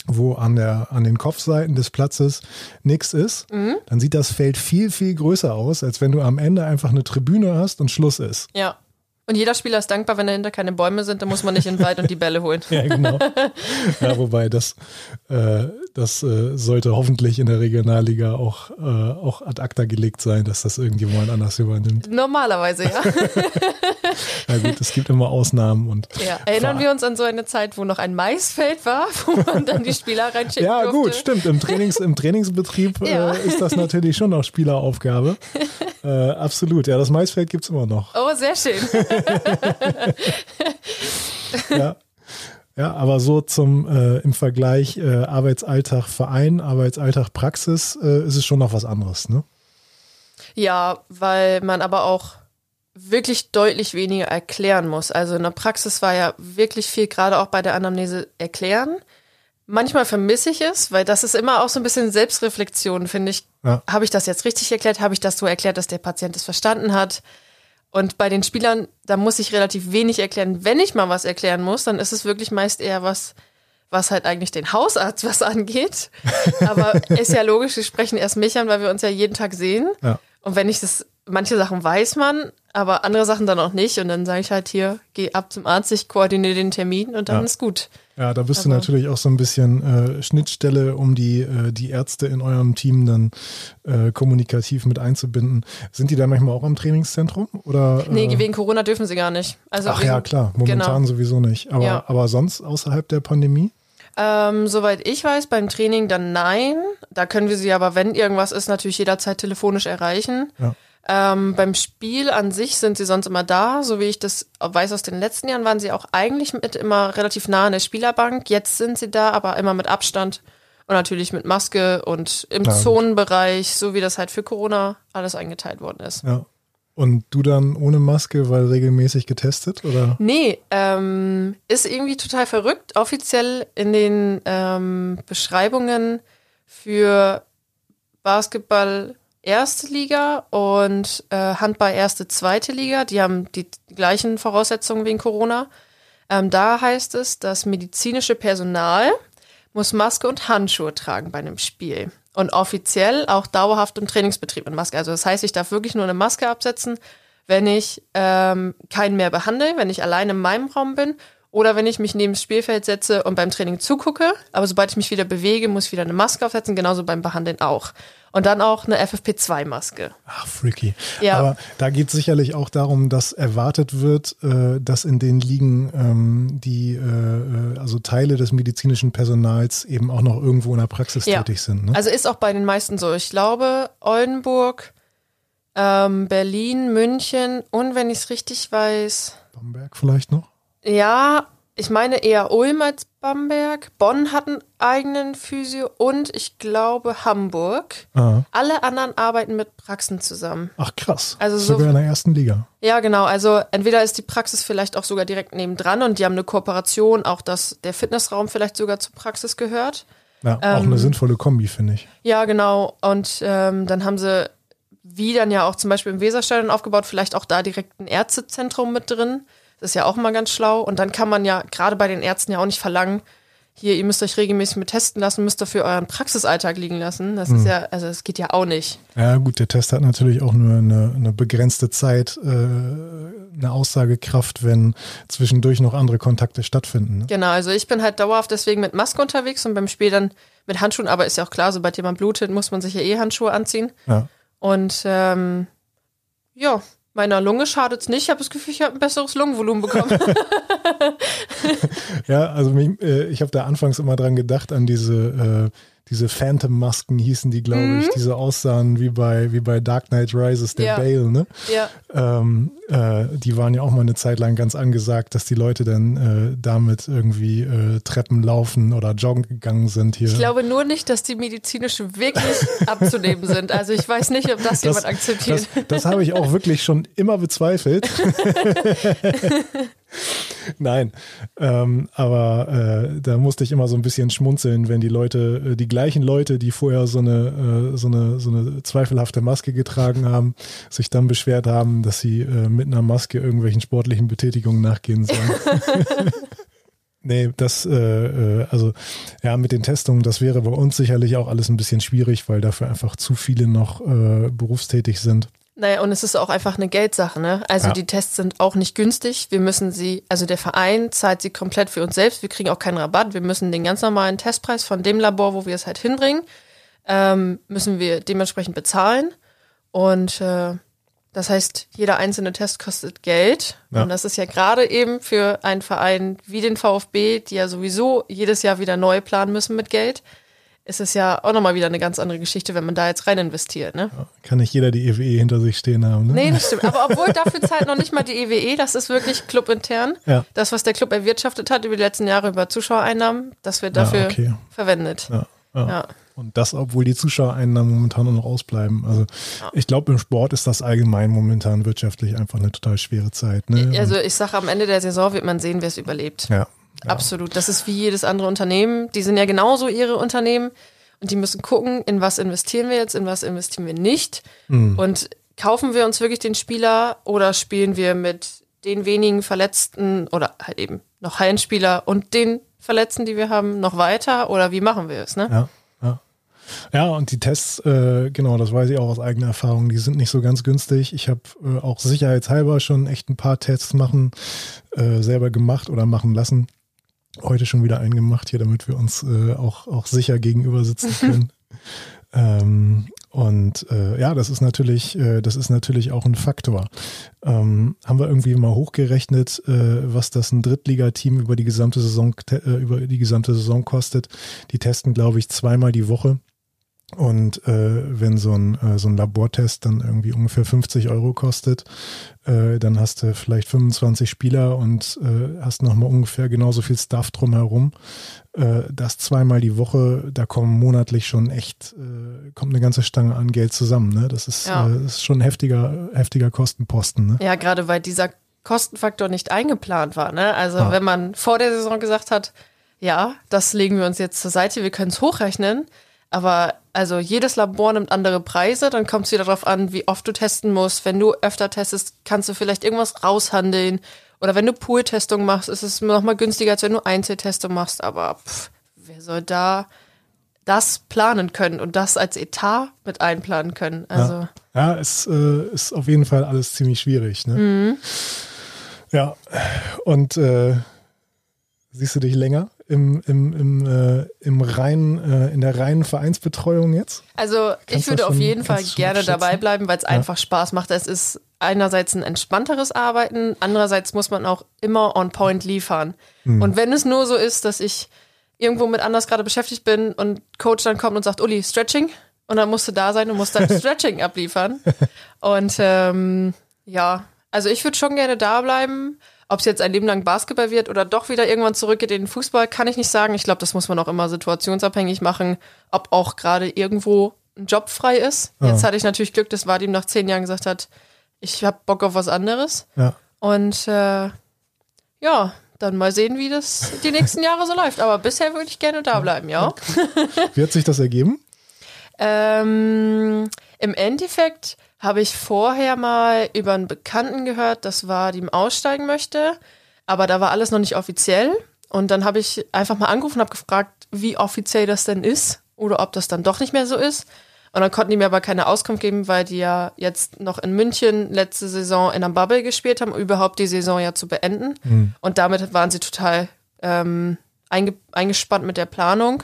wo an, der, an den Kopfseiten des Platzes nichts ist, dann sieht das Feld viel, viel größer aus, als wenn du am Ende einfach eine Tribüne hast und Schluss ist. Ja. Und jeder Spieler ist dankbar, wenn dahinter keine Bäume sind, dann muss man nicht in den Wald und die Bälle holen. *laughs* Ja, genau. *laughs* ja, wobei das, äh, das äh, sollte hoffentlich in der Regionalliga auch, äh, auch ad acta gelegt sein, dass das irgendjemand anders übernimmt. Normalerweise, ja. *laughs* Na gut, es gibt immer Ausnahmen und ja. Erinnern wir uns an so eine Zeit, wo noch ein Maisfeld war, *laughs* wo man dann die Spieler reinschicken Ja, durfte? gut, stimmt. Im, Trainings, im Trainingsbetrieb *laughs* Ja. äh, ist das natürlich schon noch Spieleraufgabe. äh, absolut. Ja, das Maisfeld gibt's immer noch. Oh, sehr schön. Ja. Ja, aber so zum äh, im Vergleich äh, Arbeitsalltag Verein, Arbeitsalltag Praxis äh, ist es schon noch was anderes, ne? Ja, weil man aber auch wirklich deutlich weniger erklären muss. Also in der Praxis war ja wirklich viel, gerade auch bei der Anamnese, erklären. Manchmal vermisse ich es, weil das ist immer auch so ein bisschen Selbstreflexion, finde ich. Ja. Habe ich das jetzt richtig erklärt? Habe ich das so erklärt, dass der Patient es verstanden hat? Und bei den Spielern, da muss ich relativ wenig erklären. Wenn ich mal was erklären muss, dann ist es wirklich meist eher was, was halt eigentlich den Hausarzt was angeht. *laughs* Aber ist ja logisch, wir sprechen erst mich an, weil wir uns ja jeden Tag sehen. Ja. Und wenn ich das, manche Sachen weiß man, aber andere Sachen dann auch nicht. Und dann sage ich halt hier, geh ab zum Arzt, ich koordiniere den Termin und dann Ja. ist gut. Ja, da bist du Aber- natürlich auch so ein bisschen äh, Schnittstelle, um die, äh, die Ärzte in eurem Team dann äh, kommunikativ mit einzubinden. Sind die da manchmal auch am Trainingszentrum? Oder, Nee, äh, wegen Corona dürfen sie gar nicht. Also Ach wir ja, klar, momentan Genau. sowieso nicht. Aber, Ja. aber sonst außerhalb der Pandemie? Ähm, soweit ich weiß, beim Training dann nein. Da können wir sie aber, wenn irgendwas ist, natürlich jederzeit telefonisch erreichen. Ja. Ähm, beim Spiel an sich sind sie sonst immer da. So wie ich das weiß aus den letzten Jahren, waren sie auch eigentlich mit immer relativ nah an der Spielerbank. Jetzt sind sie da, aber immer mit Abstand und natürlich mit Maske und im gut. Zonenbereich, so wie das halt für Corona alles eingeteilt worden ist. Ja. Und du dann ohne Maske, weil regelmäßig getestet? Oder? Nee, ähm, ist irgendwie total verrückt. Offiziell in den ähm, Beschreibungen für Basketball erste Liga und äh, Handball erste, zweite Liga, die haben die gleichen Voraussetzungen wegen Corona. Ähm, da heißt es, das medizinische Personal muss Maske und Handschuhe tragen bei einem Spiel. Und offiziell auch dauerhaft im Trainingsbetrieb mit Maske. Also das heißt, ich darf wirklich nur eine Maske absetzen, wenn ich ähm, keinen mehr behandle, wenn ich allein in meinem Raum bin oder wenn ich mich neben das Spielfeld setze und beim Training zugucke. Aber sobald ich mich wieder bewege, muss ich wieder eine Maske aufsetzen, genauso beim Behandeln auch. Und dann auch eine FFP2-Maske. Ach, freaky. Ja. Aber da geht es sicherlich auch darum, dass erwartet wird, äh, dass in den Ligen ähm, die, äh, äh, also Teile des medizinischen Personals eben auch noch irgendwo in der Praxis Ja. tätig sind. Ne? Also ist auch bei den meisten so. Ich glaube, Oldenburg, ähm, Berlin, München und wenn ich es richtig weiß, Bamberg vielleicht noch? ja, ich meine eher Ulm als Bamberg. Bonn hat einen eigenen Physio und ich glaube Hamburg. Ah. Alle anderen arbeiten mit Praxen zusammen. Ach krass. Also so- Sogar in der ersten Liga. Ja, genau. Also entweder ist die Praxis vielleicht auch sogar direkt nebendran und die haben eine Kooperation, auch dass der Fitnessraum vielleicht sogar zur Praxis gehört. Ja, auch Ähm, eine sinnvolle Kombi, finde ich. Ja, genau. Und ähm, dann haben sie, wie dann ja auch zum Beispiel im Weserstadion aufgebaut, vielleicht auch da direkt ein Ärztezentrum mit drin, Das ist ja auch immer ganz schlau. Und dann kann man ja gerade bei den Ärzten ja auch nicht verlangen, hier, ihr müsst euch regelmäßig mit testen lassen, müsst dafür euren Praxisalltag liegen lassen. Das ist ja, also es geht ja auch nicht. Ja, gut, der Test hat natürlich auch nur eine, eine begrenzte Zeit, äh, eine Aussagekraft, wenn zwischendurch noch andere Kontakte stattfinden. Ne? Genau, also ich bin halt dauerhaft deswegen mit Maske unterwegs und beim Spiel dann mit Handschuhen, aber ist ja auch klar, sobald jemand blutet, muss man sich ja eh Handschuhe anziehen. Ja. Und ähm, ja, meiner Lunge schadet es nicht. Ich habe das Gefühl, ich habe ein besseres Lungenvolumen bekommen. *laughs* *laughs* Ja, also mich, äh, ich habe da anfangs immer dran gedacht, an diese, äh, diese Phantom-Masken hießen die, glaube Mhm. ich, diese aussahen wie bei, wie bei Dark Knight Rises, der Ja. Bale, ne? ja, Ähm, äh, die waren ja auch mal eine Zeit lang ganz angesagt, dass die Leute dann äh, damit irgendwie äh, Treppen laufen oder joggen gegangen sind hier. ich glaube nur nicht, dass die medizinisch wirklich *laughs* abzunehmen sind. Also ich weiß nicht, ob das, jemand akzeptiert. Das, das habe ich auch wirklich schon immer bezweifelt. *laughs* *laughs* Nein, ähm, aber äh, da musste ich immer so ein bisschen schmunzeln, wenn die Leute, äh, die gleichen Leute, die vorher so eine, äh, so eine, so eine zweifelhafte Maske getragen haben, sich dann beschwert haben, dass sie äh, mit einer Maske irgendwelchen sportlichen Betätigungen nachgehen sollen. *laughs* Nee, das, äh, äh, also ja, mit den Testungen, das wäre bei uns sicherlich auch alles ein bisschen schwierig, weil dafür einfach zu viele noch berufstätig sind. Naja, und es ist auch einfach eine Geldsache, ne? Also Ja. die Tests sind auch nicht günstig. Wir müssen sie, also der Verein zahlt sie komplett für uns selbst. Wir kriegen auch keinen Rabatt. Wir müssen den ganz normalen Testpreis von dem Labor, wo wir es halt hinbringen, ähm, müssen wir dementsprechend bezahlen. Und äh, das heißt, jeder einzelne Test kostet Geld. Ja. Und das ist ja gerade eben für einen Verein wie den VfB, die ja sowieso jedes Jahr wieder neu planen müssen mit Geld, ist es ja auch nochmal wieder eine ganz andere Geschichte, wenn man da jetzt rein investiert, ne? Kann nicht jeder die EWE hinter sich stehen haben, ne? Nee, das stimmt. Aber obwohl dafür zahlt noch nicht mal die EWE, das ist wirklich clubintern. Ja. Das, was der Club erwirtschaftet hat über die letzten Jahre über Zuschauereinnahmen, das wird dafür Ja, okay. verwendet. Ja, ja. Ja. Und das, obwohl die Zuschauereinnahmen momentan noch ausbleiben. Also ich glaube, im Sport ist das allgemein momentan wirtschaftlich einfach eine total schwere Zeit. Ne? Also ich sage, am Ende der Saison wird man sehen, wer es überlebt. ja, Absolut. Das ist wie jedes andere Unternehmen. Die sind ja genauso ihre Unternehmen und die müssen gucken, in was investieren wir jetzt, in was investieren wir nicht. Und kaufen wir uns wirklich den Spieler oder spielen wir mit den wenigen Verletzten oder halt eben noch Hallenspieler und den Verletzten, die wir haben, noch weiter oder wie machen wir es, ne? ja, ja. Ja, und die Tests, äh, genau, das weiß ich auch aus eigener Erfahrung, die sind nicht so ganz günstig. Ich habe äh, auch sicherheitshalber schon echt ein paar Tests machen, äh, selber gemacht oder machen lassen. Heute schon wieder einen gemacht hier, damit wir uns äh, auch, auch sicher gegenüber sitzen können. *laughs* ähm, und äh, ja, das ist natürlich, äh, das ist natürlich auch ein Faktor. Ähm, haben wir irgendwie mal hochgerechnet, äh, was das ein Drittligateam über die gesamte Saison äh, über die gesamte Saison kostet. Die testen, glaube ich, zweimal die Woche. Und äh, wenn so ein, äh, so ein Labortest dann irgendwie ungefähr 50 Euro kostet, äh, dann hast du vielleicht 25 Spieler und äh, hast nochmal ungefähr genauso viel Stuff drumherum. Äh, das zweimal die Woche, da kommen monatlich schon echt, äh, kommt eine ganze Stange an Geld zusammen. Ne? Das ist, Ja. äh, das ist schon ein heftiger, heftiger Kostenposten. Ne? Ja, gerade weil dieser Kostenfaktor nicht eingeplant war. Ne? Also Ah. wenn man vor der Saison gesagt hat, ja, das legen wir uns jetzt zur Seite, wir können es hochrechnen, aber also jedes Labor nimmt andere Preise, dann kommt es wieder darauf an, wie oft du testen musst. Wenn du öfter testest, kannst du vielleicht irgendwas raushandeln. Oder wenn du Pool-Testung machst, ist es noch mal günstiger, als wenn du Einzeltestung machst. Aber pff, wer soll da das planen können und das als Etat mit einplanen können? Also Ja, es äh, ist auf jeden Fall alles ziemlich schwierig. Ne? Mhm. Ja, und äh, siehst du dich länger im, im, im, äh, im reinen, äh, in der reinen Vereinsbetreuung jetzt? Also ich Kannst du würde das auf schon- jeden Fall schon gerne dabei bleiben, weil es einfach Spaß macht. Es ist einerseits ein entspannteres Arbeiten, andererseits muss man auch immer on point liefern. Hm. Und wenn es nur so ist, dass ich irgendwo mit anders gerade beschäftigt bin und Coach dann kommt und sagt, Uli, Stretching, und dann musst du da sein und musst dann *laughs* Stretching abliefern. Und ähm, ja, also ich würde schon gerne da bleiben. Ob es jetzt ein Leben lang Basketball wird oder doch wieder irgendwann zurückgeht in den Fußball, kann ich nicht sagen. Ich glaube, das muss man auch immer situationsabhängig machen, ob auch gerade irgendwo ein Job frei ist. Jetzt hatte ich natürlich Glück, dass Vadim nach zehn Jahren gesagt hat, ich habe Bock auf was anderes. Ja. Und äh, ja, dann mal sehen, wie das die nächsten Jahre so läuft. Aber bisher würde ich gerne da bleiben, ja. Wie hat sich das ergeben? *laughs* Ähm, Im Endeffekt habe ich vorher mal über einen Bekannten gehört, dass Vadim aussteigen möchte. aber da war alles noch nicht offiziell. Und dann habe ich einfach mal angerufen und habe gefragt, wie offiziell das denn ist oder ob das dann doch nicht mehr so ist. Und dann konnten die mir aber keine Auskunft geben, weil die ja jetzt noch in München letzte Saison in einem Bubble gespielt haben, um überhaupt die Saison ja zu beenden. Mhm. Und damit waren sie total ähm, einge eingespannt mit der Planung.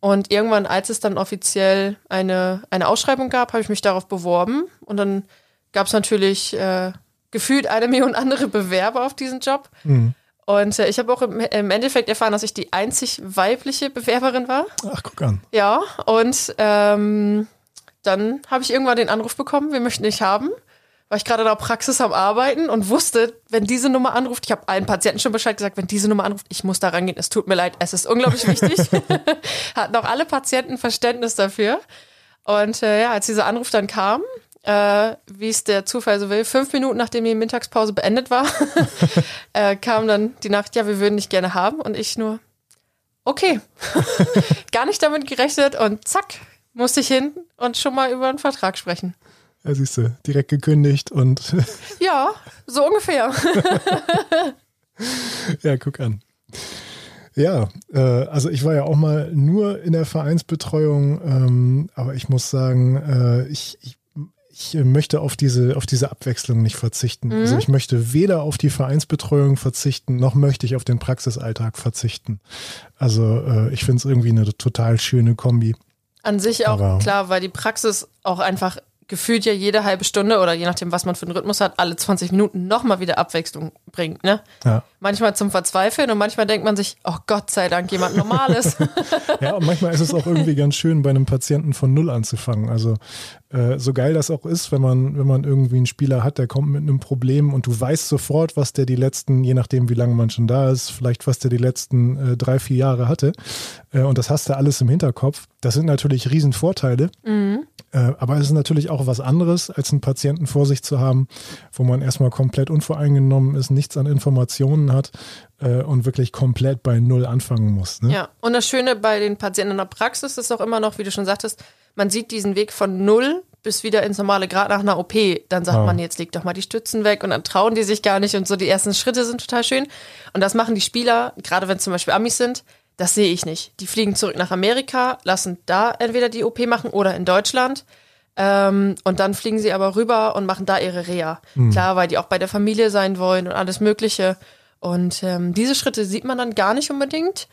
Und irgendwann, als es dann offiziell eine, eine Ausschreibung gab, habe ich mich darauf beworben. Und dann gab es natürlich äh, gefühlt eine Million andere Bewerber auf diesen Job. Mhm. Und äh, ich habe auch im, im, Endeffekt erfahren, dass ich die einzig weibliche Bewerberin war. Ach, guck an. Ja, und ähm, dann habe ich irgendwann den Anruf bekommen, wir möchten dich haben. War ich gerade in der Praxis am Arbeiten und wusste, wenn diese Nummer anruft, ich habe allen Patienten schon Bescheid gesagt, wenn diese Nummer anruft, ich muss da rangehen, es tut mir leid, es ist unglaublich wichtig. *laughs* Hatten auch alle Patienten Verständnis dafür. Und äh, ja, als dieser Anruf dann kam, äh, wie es der Zufall so will, fünf Minuten nachdem die Mittagspause beendet war, *laughs* äh, kam dann die Nacht, ja, wir würden dich gerne haben und ich nur, okay, *laughs* gar nicht damit gerechnet und zack, musste ich hin und schon mal über einen Vertrag sprechen. Ja, siehst du, direkt gekündigt und. *laughs* ja, so ungefähr. *laughs* ja, guck an. Ja, äh, also ich war ja auch mal nur in der Vereinsbetreuung, ähm, aber ich muss sagen, äh, ich, ich ich möchte auf diese, auf diese Abwechslung nicht verzichten. Mhm. Also ich möchte weder auf die Vereinsbetreuung verzichten, noch möchte ich auf den Praxisalltag verzichten. Also äh, ich finde es irgendwie eine total schöne Kombi. An sich auch Aber, klar, weil die Praxis auch einfach gefühlt ja jede halbe Stunde oder je nachdem, was man für einen Rhythmus hat, alle 20 Minuten nochmal wieder Abwechslung bringt. Ne? Ja. Manchmal zum Verzweifeln und manchmal denkt man sich, oh Gott sei Dank, jemand Normales. *laughs* ja, und manchmal ist es auch irgendwie ganz schön, bei einem Patienten von Null anzufangen. Also äh, so geil das auch ist, wenn man, wenn man irgendwie einen Spieler hat, der kommt mit einem Problem und du weißt sofort, was der die letzten, je nachdem wie lange man schon da ist, vielleicht was der die letzten äh, drei, vier Jahre hatte. Äh, und das hast du alles im Hinterkopf. Das sind natürlich Riesenvorteile. Mhm. Äh, aber es ist natürlich auch was anderes, als einen Patienten vor sich zu haben, wo man erstmal komplett unvoreingenommen ist, nichts an Informationen hat äh, und wirklich komplett bei Null anfangen muss. Ne? Ja, und das Schöne bei den Patienten in der Praxis ist auch immer noch, wie du schon sagtest, man sieht diesen Weg von Null bis wieder ins normale, gerade nach einer OP. Dann sagt ah. man, jetzt leg doch mal die Stützen weg und dann trauen die sich gar nicht und so. Die ersten Schritte sind total schön. Und das machen die Spieler, gerade wenn es zum Beispiel Amis sind, das sehe ich nicht. Die fliegen zurück nach Amerika, lassen da entweder die OP machen oder in Deutschland. Ähm, und dann fliegen sie aber rüber und machen da ihre Reha. Mhm. Klar, weil die auch bei der Familie sein wollen und alles Mögliche. Und ähm, diese Schritte sieht man dann gar nicht unbedingt.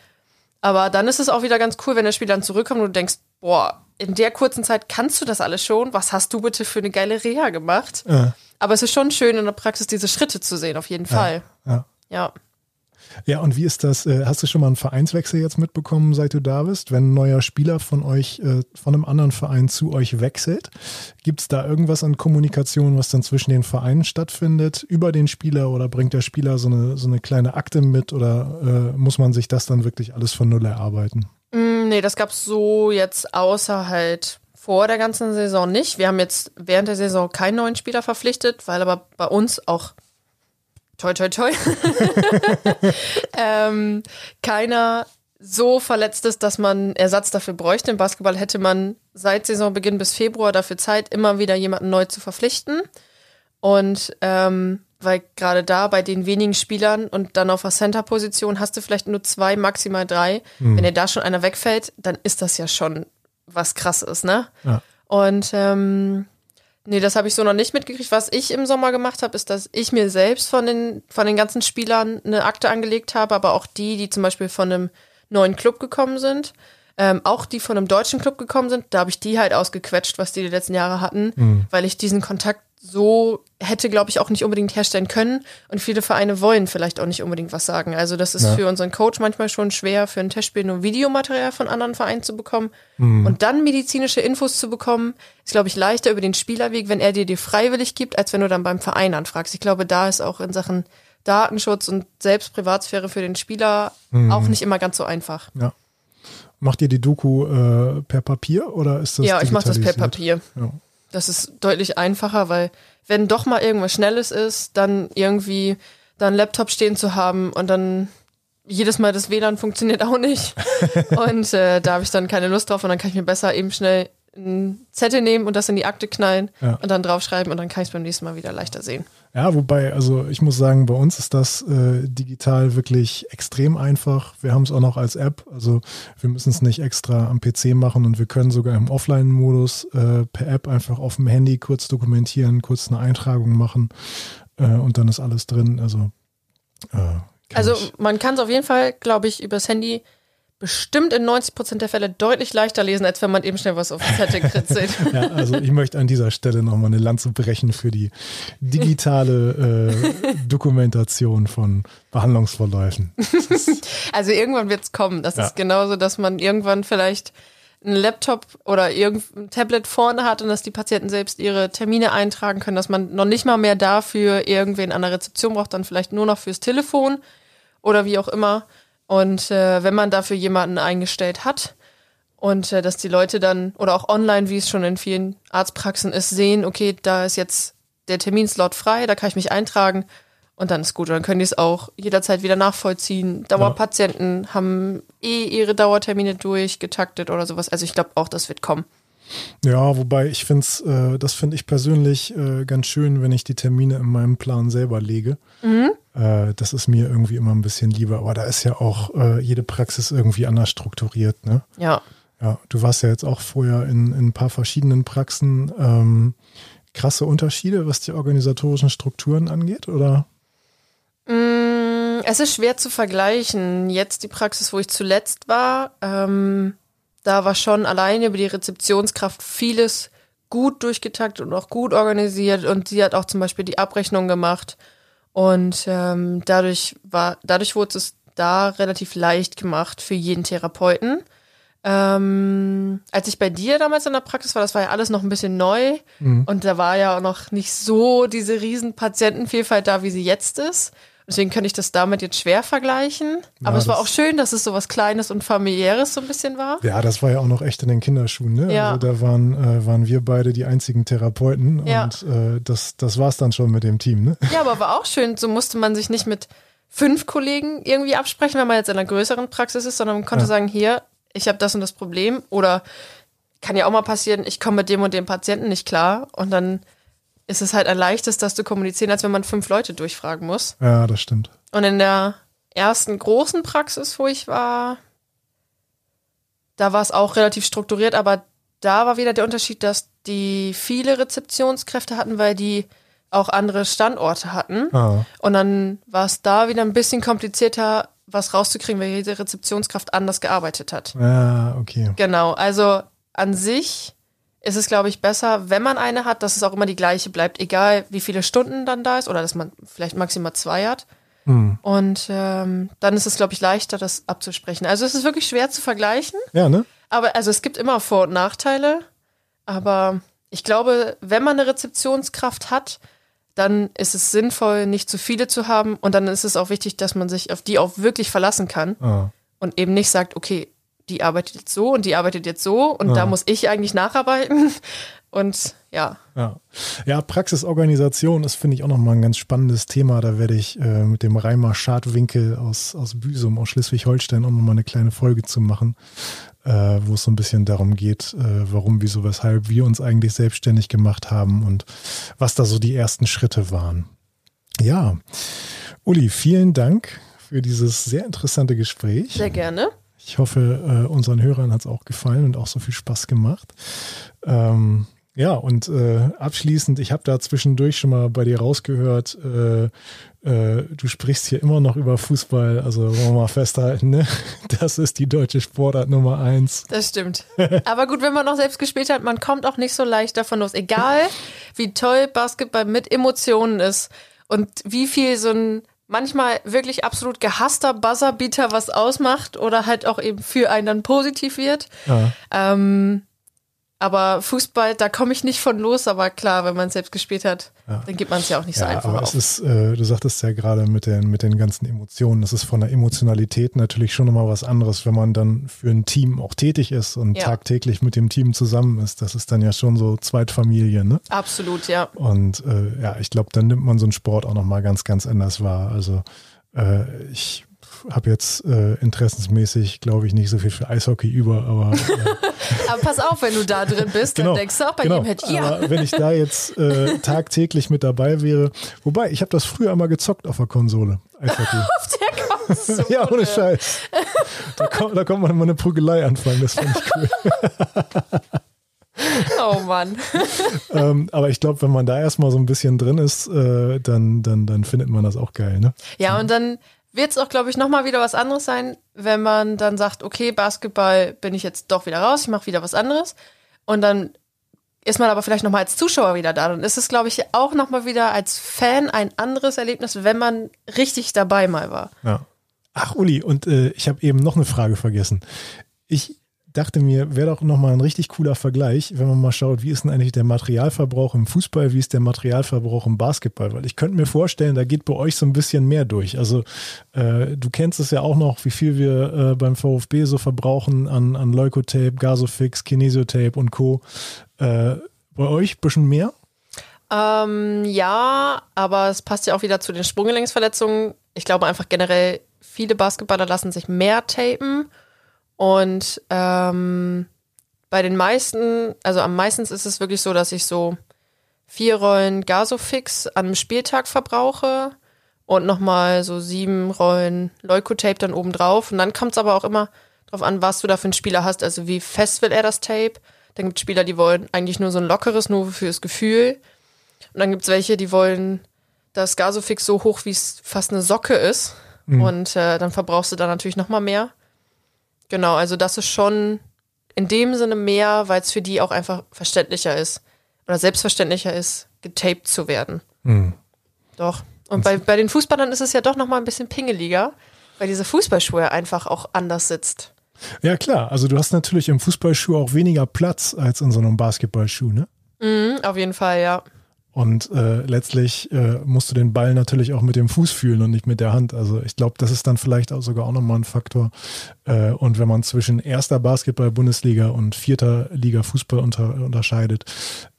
Aber dann ist es auch wieder ganz cool, wenn der Spieler dann zurückkommt und du denkst, boah, in der kurzen Zeit kannst du das alles schon. Was hast du bitte für eine geile Reha gemacht? Ja. Aber es ist schon schön in der Praxis diese Schritte zu sehen, auf jeden Fall. Ja. ja. Ja, und wie ist das? Äh, hast du schon mal einen Vereinswechsel jetzt mitbekommen, seit du da bist? Wenn ein neuer Spieler von euch, äh, von einem anderen Verein zu euch wechselt, gibt es da irgendwas an Kommunikation, was dann zwischen den Vereinen stattfindet, über den Spieler oder bringt der Spieler so eine, so eine kleine Akte mit oder äh, muss man sich das dann wirklich alles von Null erarbeiten? Mm, nee, das gab es so jetzt außer halt vor der ganzen Saison nicht. Wir haben jetzt während der Saison keinen neuen Spieler verpflichtet, weil aber bei uns auch toi toi toi, *laughs* ähm, keiner so verletzt ist, dass man Ersatz dafür bräuchte. Im Basketball hätte man seit Saisonbeginn bis Februar dafür Zeit, immer wieder jemanden neu zu verpflichten. Und ähm, weil gerade da bei den wenigen Spielern und dann auf der Center-Position hast du vielleicht nur zwei, maximal drei. Mhm. Wenn dir da schon einer wegfällt, dann ist das ja schon was krasses, ne? Ja. Und ähm, Nee, das habe ich so noch nicht mitgekriegt. Was ich im Sommer gemacht habe, ist, dass ich mir selbst von den, von den ganzen Spielern eine Akte angelegt habe, aber auch die, die zum Beispiel von einem neuen Club gekommen sind. Ähm, auch die von einem deutschen Club gekommen sind, da habe ich die halt ausgequetscht, was die die letzten Jahre hatten, mhm. weil ich diesen Kontakt so hätte, glaube ich, auch nicht unbedingt herstellen können. Und viele Vereine wollen vielleicht auch nicht unbedingt was sagen. Also das ist ja. für unseren Coach manchmal schon schwer, für ein Testspiel nur Videomaterial von anderen Vereinen zu bekommen. Mhm. Und dann medizinische Infos zu bekommen, ist, glaube ich, leichter über den Spielerweg, wenn er dir die freiwillig gibt, als wenn du dann beim Verein anfragst. Ich glaube, da ist auch in Sachen Datenschutz und selbst Privatsphäre für den Spieler mhm. auch nicht immer ganz so einfach. Ja. Macht ihr die Doku äh, per Papier oder ist das? Ja, ich mache das per Papier. Ja. Das ist deutlich einfacher, weil wenn doch mal irgendwas Schnelles ist, dann irgendwie da einen Laptop stehen zu haben und dann jedes Mal das WLAN funktioniert auch nicht. *laughs* und äh, da habe ich dann keine Lust drauf und dann kann ich mir besser eben schnell einen Zettel nehmen und das in die Akte knallen ja. und dann draufschreiben und dann kann ich es beim nächsten Mal wieder leichter sehen. Ja, wobei, also ich muss sagen, bei uns ist das äh, digital wirklich extrem einfach. Wir haben es auch noch als App, also wir müssen es nicht extra am PC machen und wir können sogar im Offline-Modus äh, per App einfach auf dem Handy kurz dokumentieren, kurz eine Eintragung machen äh, und dann ist alles drin. Also, äh, also man kann es auf jeden Fall, glaube ich, übers Handy bestimmt in 90 Prozent der Fälle deutlich leichter lesen, als wenn man eben schnell was auf die Zettel kritzelt. *laughs* ja, also ich möchte an dieser Stelle nochmal eine Lanze brechen für die digitale äh, Dokumentation von Behandlungsverläufen. *laughs* also irgendwann wird es kommen. Das ja. ist genauso, dass man irgendwann vielleicht einen Laptop oder irgendein Tablet vorne hat und dass die Patienten selbst ihre Termine eintragen können, dass man noch nicht mal mehr dafür irgendwen an der Rezeption braucht, dann vielleicht nur noch fürs Telefon oder wie auch immer. Und äh, wenn man dafür jemanden eingestellt hat und äh, dass die Leute dann oder auch online, wie es schon in vielen Arztpraxen ist, sehen, okay, da ist jetzt der Terminslot frei, da kann ich mich eintragen und dann ist gut. Und dann können die es auch jederzeit wieder nachvollziehen. Dauerpatienten haben eh ihre Dauertermine durchgetaktet oder sowas. Also ich glaube auch, das wird kommen. Ja, wobei ich finde es, äh, das finde ich persönlich äh, ganz schön, wenn ich die Termine in meinem Plan selber lege. Mhm. Äh, das ist mir irgendwie immer ein bisschen lieber. Aber da ist ja auch äh, jede Praxis irgendwie anders strukturiert, ne? Ja. Ja, du warst ja jetzt auch vorher in, in ein paar verschiedenen Praxen. Ähm, krasse Unterschiede, was die organisatorischen Strukturen angeht, oder? Mm, es ist schwer zu vergleichen. Jetzt die Praxis, wo ich zuletzt war, ähm, da war schon alleine über die Rezeptionskraft vieles gut durchgetaktet und auch gut organisiert und sie hat auch zum Beispiel die Abrechnung gemacht und ähm, dadurch war, dadurch wurde es da relativ leicht gemacht für jeden Therapeuten. Ähm, als ich bei dir damals in der Praxis war, das war ja alles noch ein bisschen neu mhm. und da war ja auch noch nicht so diese riesen Patientenvielfalt da, wie sie jetzt ist. Deswegen könnte ich das damit jetzt schwer vergleichen. Aber ja, es war auch schön, dass es so was Kleines und familiäres so ein bisschen war. Ja, das war ja auch noch echt in den Kinderschuhen. Ne? Ja. Also da waren, äh, waren wir beide die einzigen Therapeuten ja. und äh, das, das war es dann schon mit dem Team. Ne? Ja, aber war auch schön. So musste man sich nicht mit fünf Kollegen irgendwie absprechen, wenn man jetzt in einer größeren Praxis ist, sondern man konnte ja. sagen, hier, ich habe das und das Problem oder kann ja auch mal passieren, ich komme mit dem und dem Patienten nicht klar und dann ist es halt ein leichtes, das zu kommunizieren, als wenn man fünf Leute durchfragen muss. Ja, das stimmt. Und in der ersten großen Praxis, wo ich war, da war es auch relativ strukturiert, aber da war wieder der Unterschied, dass die viele Rezeptionskräfte hatten, weil die auch andere Standorte hatten. Ah. Und dann war es da wieder ein bisschen komplizierter, was rauszukriegen, weil jede Rezeptionskraft anders gearbeitet hat. Ja, okay. Genau, also an sich ist es, glaube ich, besser, wenn man eine hat, dass es auch immer die gleiche bleibt, egal wie viele Stunden dann da ist oder dass man vielleicht maximal zwei hat. Mhm. Und ähm, dann ist es, glaube ich, leichter, das abzusprechen. Also es ist wirklich schwer zu vergleichen. Ja, ne? Aber also es gibt immer Vor- und Nachteile. Aber ich glaube, wenn man eine Rezeptionskraft hat, dann ist es sinnvoll, nicht zu viele zu haben. Und dann ist es auch wichtig, dass man sich auf die auch wirklich verlassen kann. Ah. Und eben nicht sagt, okay, die arbeitet jetzt so und die arbeitet jetzt so und ja. da muss ich eigentlich nacharbeiten. *laughs* Und ja. Ja, ja Praxisorganisation ist, finde ich, auch nochmal ein ganz spannendes Thema. Da werde ich äh, mit dem Reimer Schadwinkel aus, aus Büsum, aus Schleswig-Holstein, auch nochmal eine kleine Folge zu machen, äh, wo es so ein bisschen darum geht, äh, warum, wieso, weshalb wir uns eigentlich selbstständig gemacht haben und was da so die ersten Schritte waren. Ja, Uli, vielen Dank für dieses sehr interessante Gespräch. Sehr gerne. Ich hoffe, äh, unseren Hörern hat es auch gefallen und auch so viel Spaß gemacht. Ähm, ja, und äh, abschließend, ich habe da zwischendurch schon mal bei dir rausgehört, äh, äh, du sprichst hier immer noch über Fußball, also wollen wir mal festhalten, ne? *laughs* Das ist die deutsche Sportart Nummer eins. Das stimmt. *laughs* Aber gut, wenn man noch selbst gespielt hat, man kommt auch nicht so leicht davon los. Egal, wie toll Basketball mit Emotionen ist und wie viel so ein manchmal wirklich absolut gehasster Buzzerbeater was ausmacht oder halt auch eben für einen dann positiv wird. Ja. Ähm, aber Fußball, da komme ich nicht von los, aber klar, wenn man es selbst gespielt hat, ja. dann gibt man es ja auch nicht ja, so einfach aber auf. Es ist, äh, du sagtest ja gerade mit den, mit den ganzen Emotionen, das ist von der Emotionalität natürlich schon nochmal was anderes, wenn man dann für ein Team auch tätig ist und ja. tagtäglich mit dem Team zusammen ist. Das ist dann ja schon so Zweitfamilie, ne? Absolut, ja. Und äh, ja, ich glaube, dann nimmt man so einen Sport auch nochmal ganz, ganz anders wahr. Also äh, ich habe jetzt äh, interessensmäßig, glaube ich, nicht so viel für Eishockey über, aber. Äh, *laughs* aber pass auf, wenn du da drin bist, genau, dann denkst du auch bei genau. jedem Hit, ja. Aber wenn ich da jetzt äh, tagtäglich mit dabei wäre, wobei, ich habe das früher einmal gezockt auf der Konsole. Eishockey. *laughs* auf der Konsole. ja, ohne Scheiß. *laughs* Da, kommt, da kommt man immer eine Prügelei anfangen, das fand ich cool. Oh Mann. ähm, aber ich glaube, wenn man da erstmal so ein bisschen drin ist, äh, dann, dann, dann findet man das auch geil, ne? Ja, und dann wird es auch, glaube ich, nochmal wieder was anderes sein, wenn man dann sagt, okay, Basketball bin ich jetzt doch wieder raus, ich mache wieder was anderes. Und dann ist man aber vielleicht nochmal als Zuschauer wieder da. Dann ist es, glaube ich, auch nochmal wieder als Fan ein anderes Erlebnis, wenn man richtig dabei mal war. Ja. Ach, Uli, und äh, ich habe eben noch eine Frage vergessen. Ich dachte mir, wäre doch nochmal ein richtig cooler Vergleich, wenn man mal schaut, wie ist denn eigentlich der Materialverbrauch im Fußball, wie ist der Materialverbrauch im Basketball? Weil ich könnte mir vorstellen, da geht bei euch so ein bisschen mehr durch. Also äh, du kennst es ja auch noch, wie viel wir äh, beim VfB so verbrauchen an, an Leukotape, Gasofix, Kinesiotape und Co. Äh, bei euch ein bisschen mehr? Ähm, ja, aber es passt ja auch wieder zu den Sprunggelenksverletzungen. Ich glaube einfach generell, viele Basketballer lassen sich mehr tapen und ähm, bei den meisten, also am meisten ist es wirklich so, dass ich so vier Rollen Gasofix an einem Spieltag verbrauche und nochmal so sieben Rollen Leukotape dann oben drauf. Und dann kommt es aber auch immer drauf an, was du da für einen Spieler hast. Also wie fest will er das Tape? Dann gibt es Spieler, die wollen eigentlich nur so ein lockeres, nur fürs Gefühl. Und dann gibt es welche, die wollen das Gasofix so hoch, wie es fast eine Socke ist. Mhm. Und äh, dann verbrauchst du da natürlich nochmal mehr. Genau, also das ist schon in dem Sinne mehr, weil es für die auch einfach verständlicher ist oder selbstverständlicher ist, getaped zu werden. Mhm. Doch. Und bei, bei den Fußballern ist es ja doch nochmal ein bisschen pingeliger, weil diese Fußballschuhe einfach auch anders sitzt. Ja, klar. Also du hast natürlich im Fußballschuh auch weniger Platz als in so einem Basketballschuh, ne? Mhm, auf jeden Fall, ja. Und äh, letztlich äh, musst du den Ball natürlich auch mit dem Fuß fühlen und nicht mit der Hand. Also ich glaube, das ist dann vielleicht auch sogar auch nochmal ein Faktor. Äh, und wenn man zwischen erster Basketball-Bundesliga und vierter Liga Fußball unter, unterscheidet,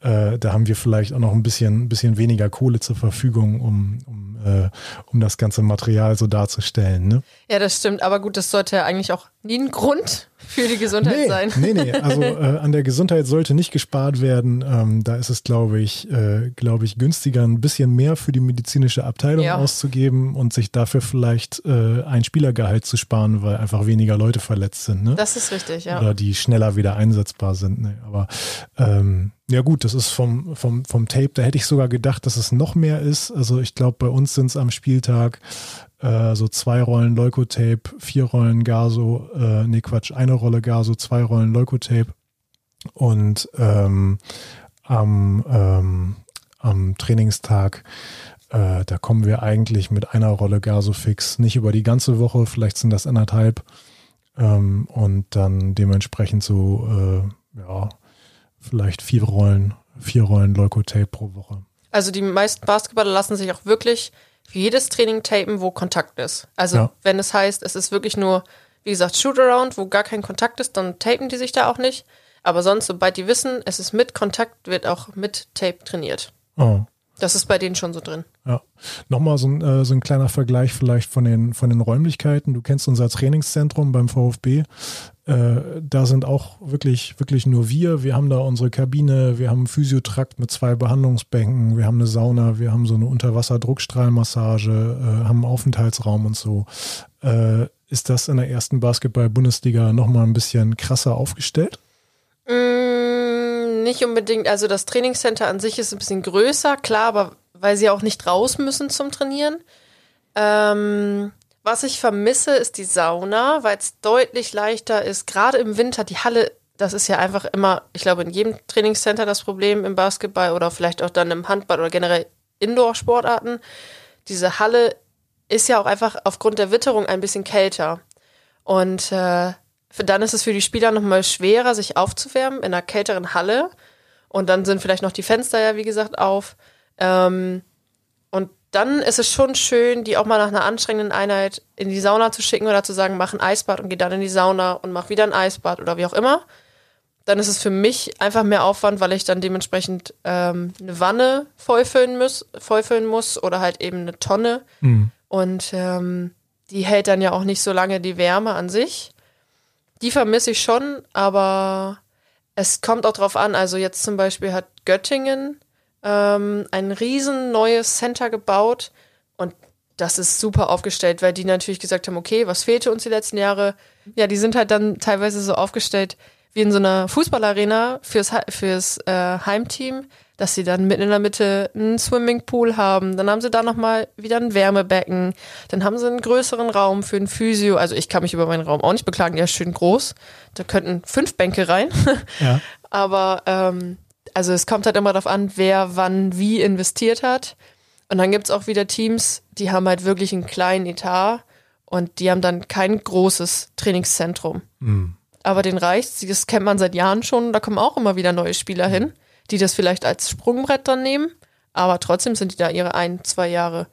äh, da haben wir vielleicht auch noch ein bisschen, ein bisschen weniger Kohle zur Verfügung, um, um, äh, um das ganze Material so darzustellen. Ne? Ja, das stimmt. Aber gut, das sollte ja eigentlich auch nie ein Grund für die Gesundheit nee, sein. Nee, nee, also *laughs* äh, an der Gesundheit sollte nicht gespart werden. Ähm, da ist es, glaube ich, äh, glaube ich, günstiger, ein bisschen mehr für die medizinische Abteilung ja. auszugeben und sich dafür vielleicht äh, ein Spielergehalt zu sparen, weil einfach weniger Leute verletzt sind. Ne? Das ist richtig, ja. Oder die schneller wieder einsetzbar sind. Ne? Aber ähm, ja gut, das ist vom, vom, vom Tape, da hätte ich sogar gedacht, dass es noch mehr ist. Also ich glaube, bei uns sind es am Spieltag äh, so zwei Rollen Leukotape, vier Rollen Gaso, äh, nee Quatsch, eine Rolle Gaso, zwei Rollen Leukotape. Und ähm, am, ähm, am Trainingstag äh, da kommen wir eigentlich mit einer Rolle Gasofix nicht über die ganze Woche, vielleicht sind das anderthalb. Ähm, und dann dementsprechend so, äh, ja, vielleicht vier Rollen, vier Rollen Leukotape pro Woche. Also die meisten Basketballer lassen sich auch wirklich für jedes Training tapen, wo Kontakt ist. Also ja. wenn es heißt, es ist wirklich nur, wie gesagt, Shootaround, wo gar kein Kontakt ist, dann tapen die sich da auch nicht. Aber sonst, sobald die wissen, es ist mit Kontakt, wird auch mit Tape trainiert. Oh. Das ist bei denen schon so drin. Ja. Nochmal so ein, äh, so ein kleiner Vergleich vielleicht von den, von den Räumlichkeiten. Du kennst unser Trainingszentrum beim VfB. Äh, da sind auch wirklich, wirklich nur wir. Wir haben da unsere Kabine, wir haben einen Physiotrakt mit zwei Behandlungsbänken, wir haben eine Sauna, wir haben so eine Unterwasserdruckstrahlmassage, äh, haben einen Aufenthaltsraum und so. Äh, ist das in der ersten Basketball-Bundesliga nochmal ein bisschen krasser aufgestellt? Mm, nicht unbedingt. Also das Trainingscenter an sich ist ein bisschen größer, klar, aber weil sie auch nicht raus müssen zum Trainieren. Ähm, was ich vermisse, ist die Sauna, weil es deutlich leichter ist. Gerade im Winter, die Halle, das ist ja einfach immer, ich glaube, in jedem Trainingscenter das Problem im Basketball oder vielleicht auch dann im Handball oder generell Indoor-Sportarten. Diese Halle ist ja auch einfach aufgrund der Witterung ein bisschen kälter. Und äh, dann ist es für die Spieler nochmal schwerer, sich aufzuwärmen in einer kälteren Halle. Und dann sind vielleicht noch die Fenster ja, wie gesagt, auf. Ähm, dann ist es schon schön, die auch mal nach einer anstrengenden Einheit in die Sauna zu schicken oder zu sagen, mach ein Eisbad und geh dann in die Sauna und mach wieder ein Eisbad oder wie auch immer. Dann ist es für mich einfach mehr Aufwand, weil ich dann dementsprechend ähm, eine Wanne vollfüllen muss, vollfüllen muss oder halt eben eine Tonne. Mhm. Und ähm, die hält dann ja auch nicht so lange die Wärme an sich. Die vermisse ich schon, aber es kommt auch drauf an. Also jetzt zum Beispiel hat Göttingen ähm, ein riesen neues Center gebaut und das ist super aufgestellt, weil die natürlich gesagt haben, okay, was fehlte uns die letzten Jahre? Ja, die sind halt dann teilweise so aufgestellt wie in so einer Fußballarena fürs, fürs äh, Heimteam, dass sie dann mitten in der Mitte einen Swimmingpool haben. Dann haben sie da nochmal wieder ein Wärmebecken. Dann haben sie einen größeren Raum für ein Physio. Also ich kann mich über meinen Raum auch nicht beklagen, der ist schön groß. Da könnten fünf Bänke rein. *laughs* Ja. Aber ähm, also es kommt halt immer darauf an, wer wann wie investiert hat. Und dann gibt's auch wieder Teams, die haben halt wirklich einen kleinen Etat und die haben dann kein großes Trainingszentrum. Mhm. Aber den reicht's, das kennt man seit Jahren schon, da kommen auch immer wieder neue Spieler hin, die das vielleicht als Sprungbrett dann nehmen, aber trotzdem sind die da ihre ein, zwei Jahre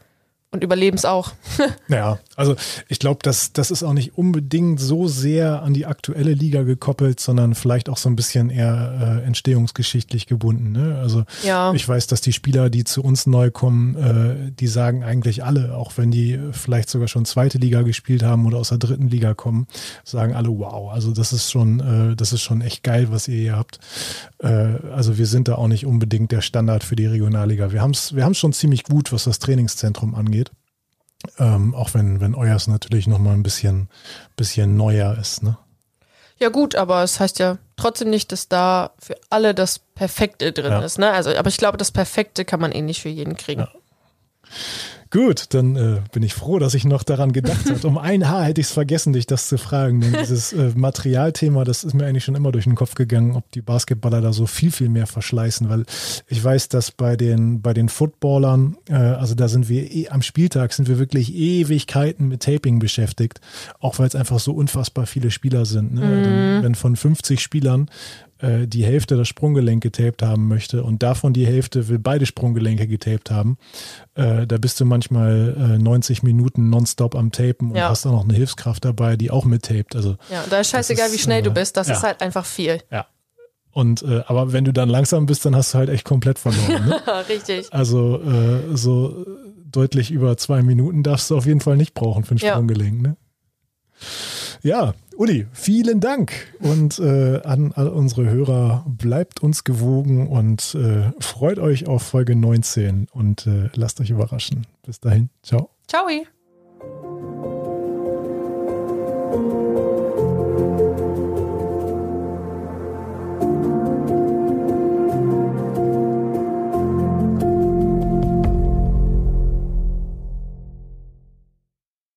und überleben es auch. *laughs* ja, also ich glaube, das, das ist auch nicht unbedingt so sehr an die aktuelle Liga gekoppelt, sondern vielleicht auch so ein bisschen eher äh, entstehungsgeschichtlich gebunden. Ne? Also ja. ich weiß, dass die Spieler, die zu uns neu kommen, äh, die sagen eigentlich alle, auch wenn die vielleicht sogar schon zweite Liga gespielt haben oder aus der dritten Liga kommen, sagen alle, wow, also das ist schon, äh, das ist schon echt geil, was ihr hier habt. Äh, also wir sind da auch nicht unbedingt der Standard für die Regionalliga. Wir haben es wir schon ziemlich gut, was das Trainingszentrum angeht. Ähm, auch wenn, wenn euers natürlich nochmal ein bisschen, bisschen neuer ist, ne? Ja, gut, aber es heißt ja trotzdem nicht, dass da für alle das Perfekte drin ja. ist, ne? Also, aber ich glaube, das Perfekte kann man eh nicht für jeden kriegen. Ja. Gut, dann äh, bin ich froh, dass ich noch daran gedacht habe. Um ein Haar hätte ich es vergessen, dich das zu fragen. Denn dieses äh, Materialthema, das ist mir eigentlich schon immer durch den Kopf gegangen, ob die Basketballer da so viel, viel mehr verschleißen. Weil ich weiß, dass bei den, bei den Footballern, äh, also da sind wir eh, am Spieltag sind wir wirklich Ewigkeiten mit Taping beschäftigt. Auch weil es einfach so unfassbar viele Spieler sind. Ne? Mhm. Wenn von 50 Spielern äh, die Hälfte das Sprunggelenk getaped haben möchte und davon die Hälfte will beide Sprunggelenke getaped haben, äh, da bist du manchmal äh, 90 Minuten nonstop am Tapen und ja. hast auch noch eine Hilfskraft dabei, die auch mittaped. Also, ja, da ist scheißegal, ist, wie schnell du äh, bist, das ja. ist halt einfach viel. Ja. Und äh, aber wenn du dann langsam bist, dann hast du halt echt komplett verloren. Ne? *laughs* Richtig. Also äh, so deutlich über zwei Minuten darfst du auf jeden Fall nicht brauchen für ein Sprunggelenk. Ne? Ja, Uli, vielen Dank. Und äh, an all unsere Hörer, bleibt uns gewogen und äh, freut euch auf Folge 19 und äh, lasst euch überraschen. Bis dahin, ciao. Ciao.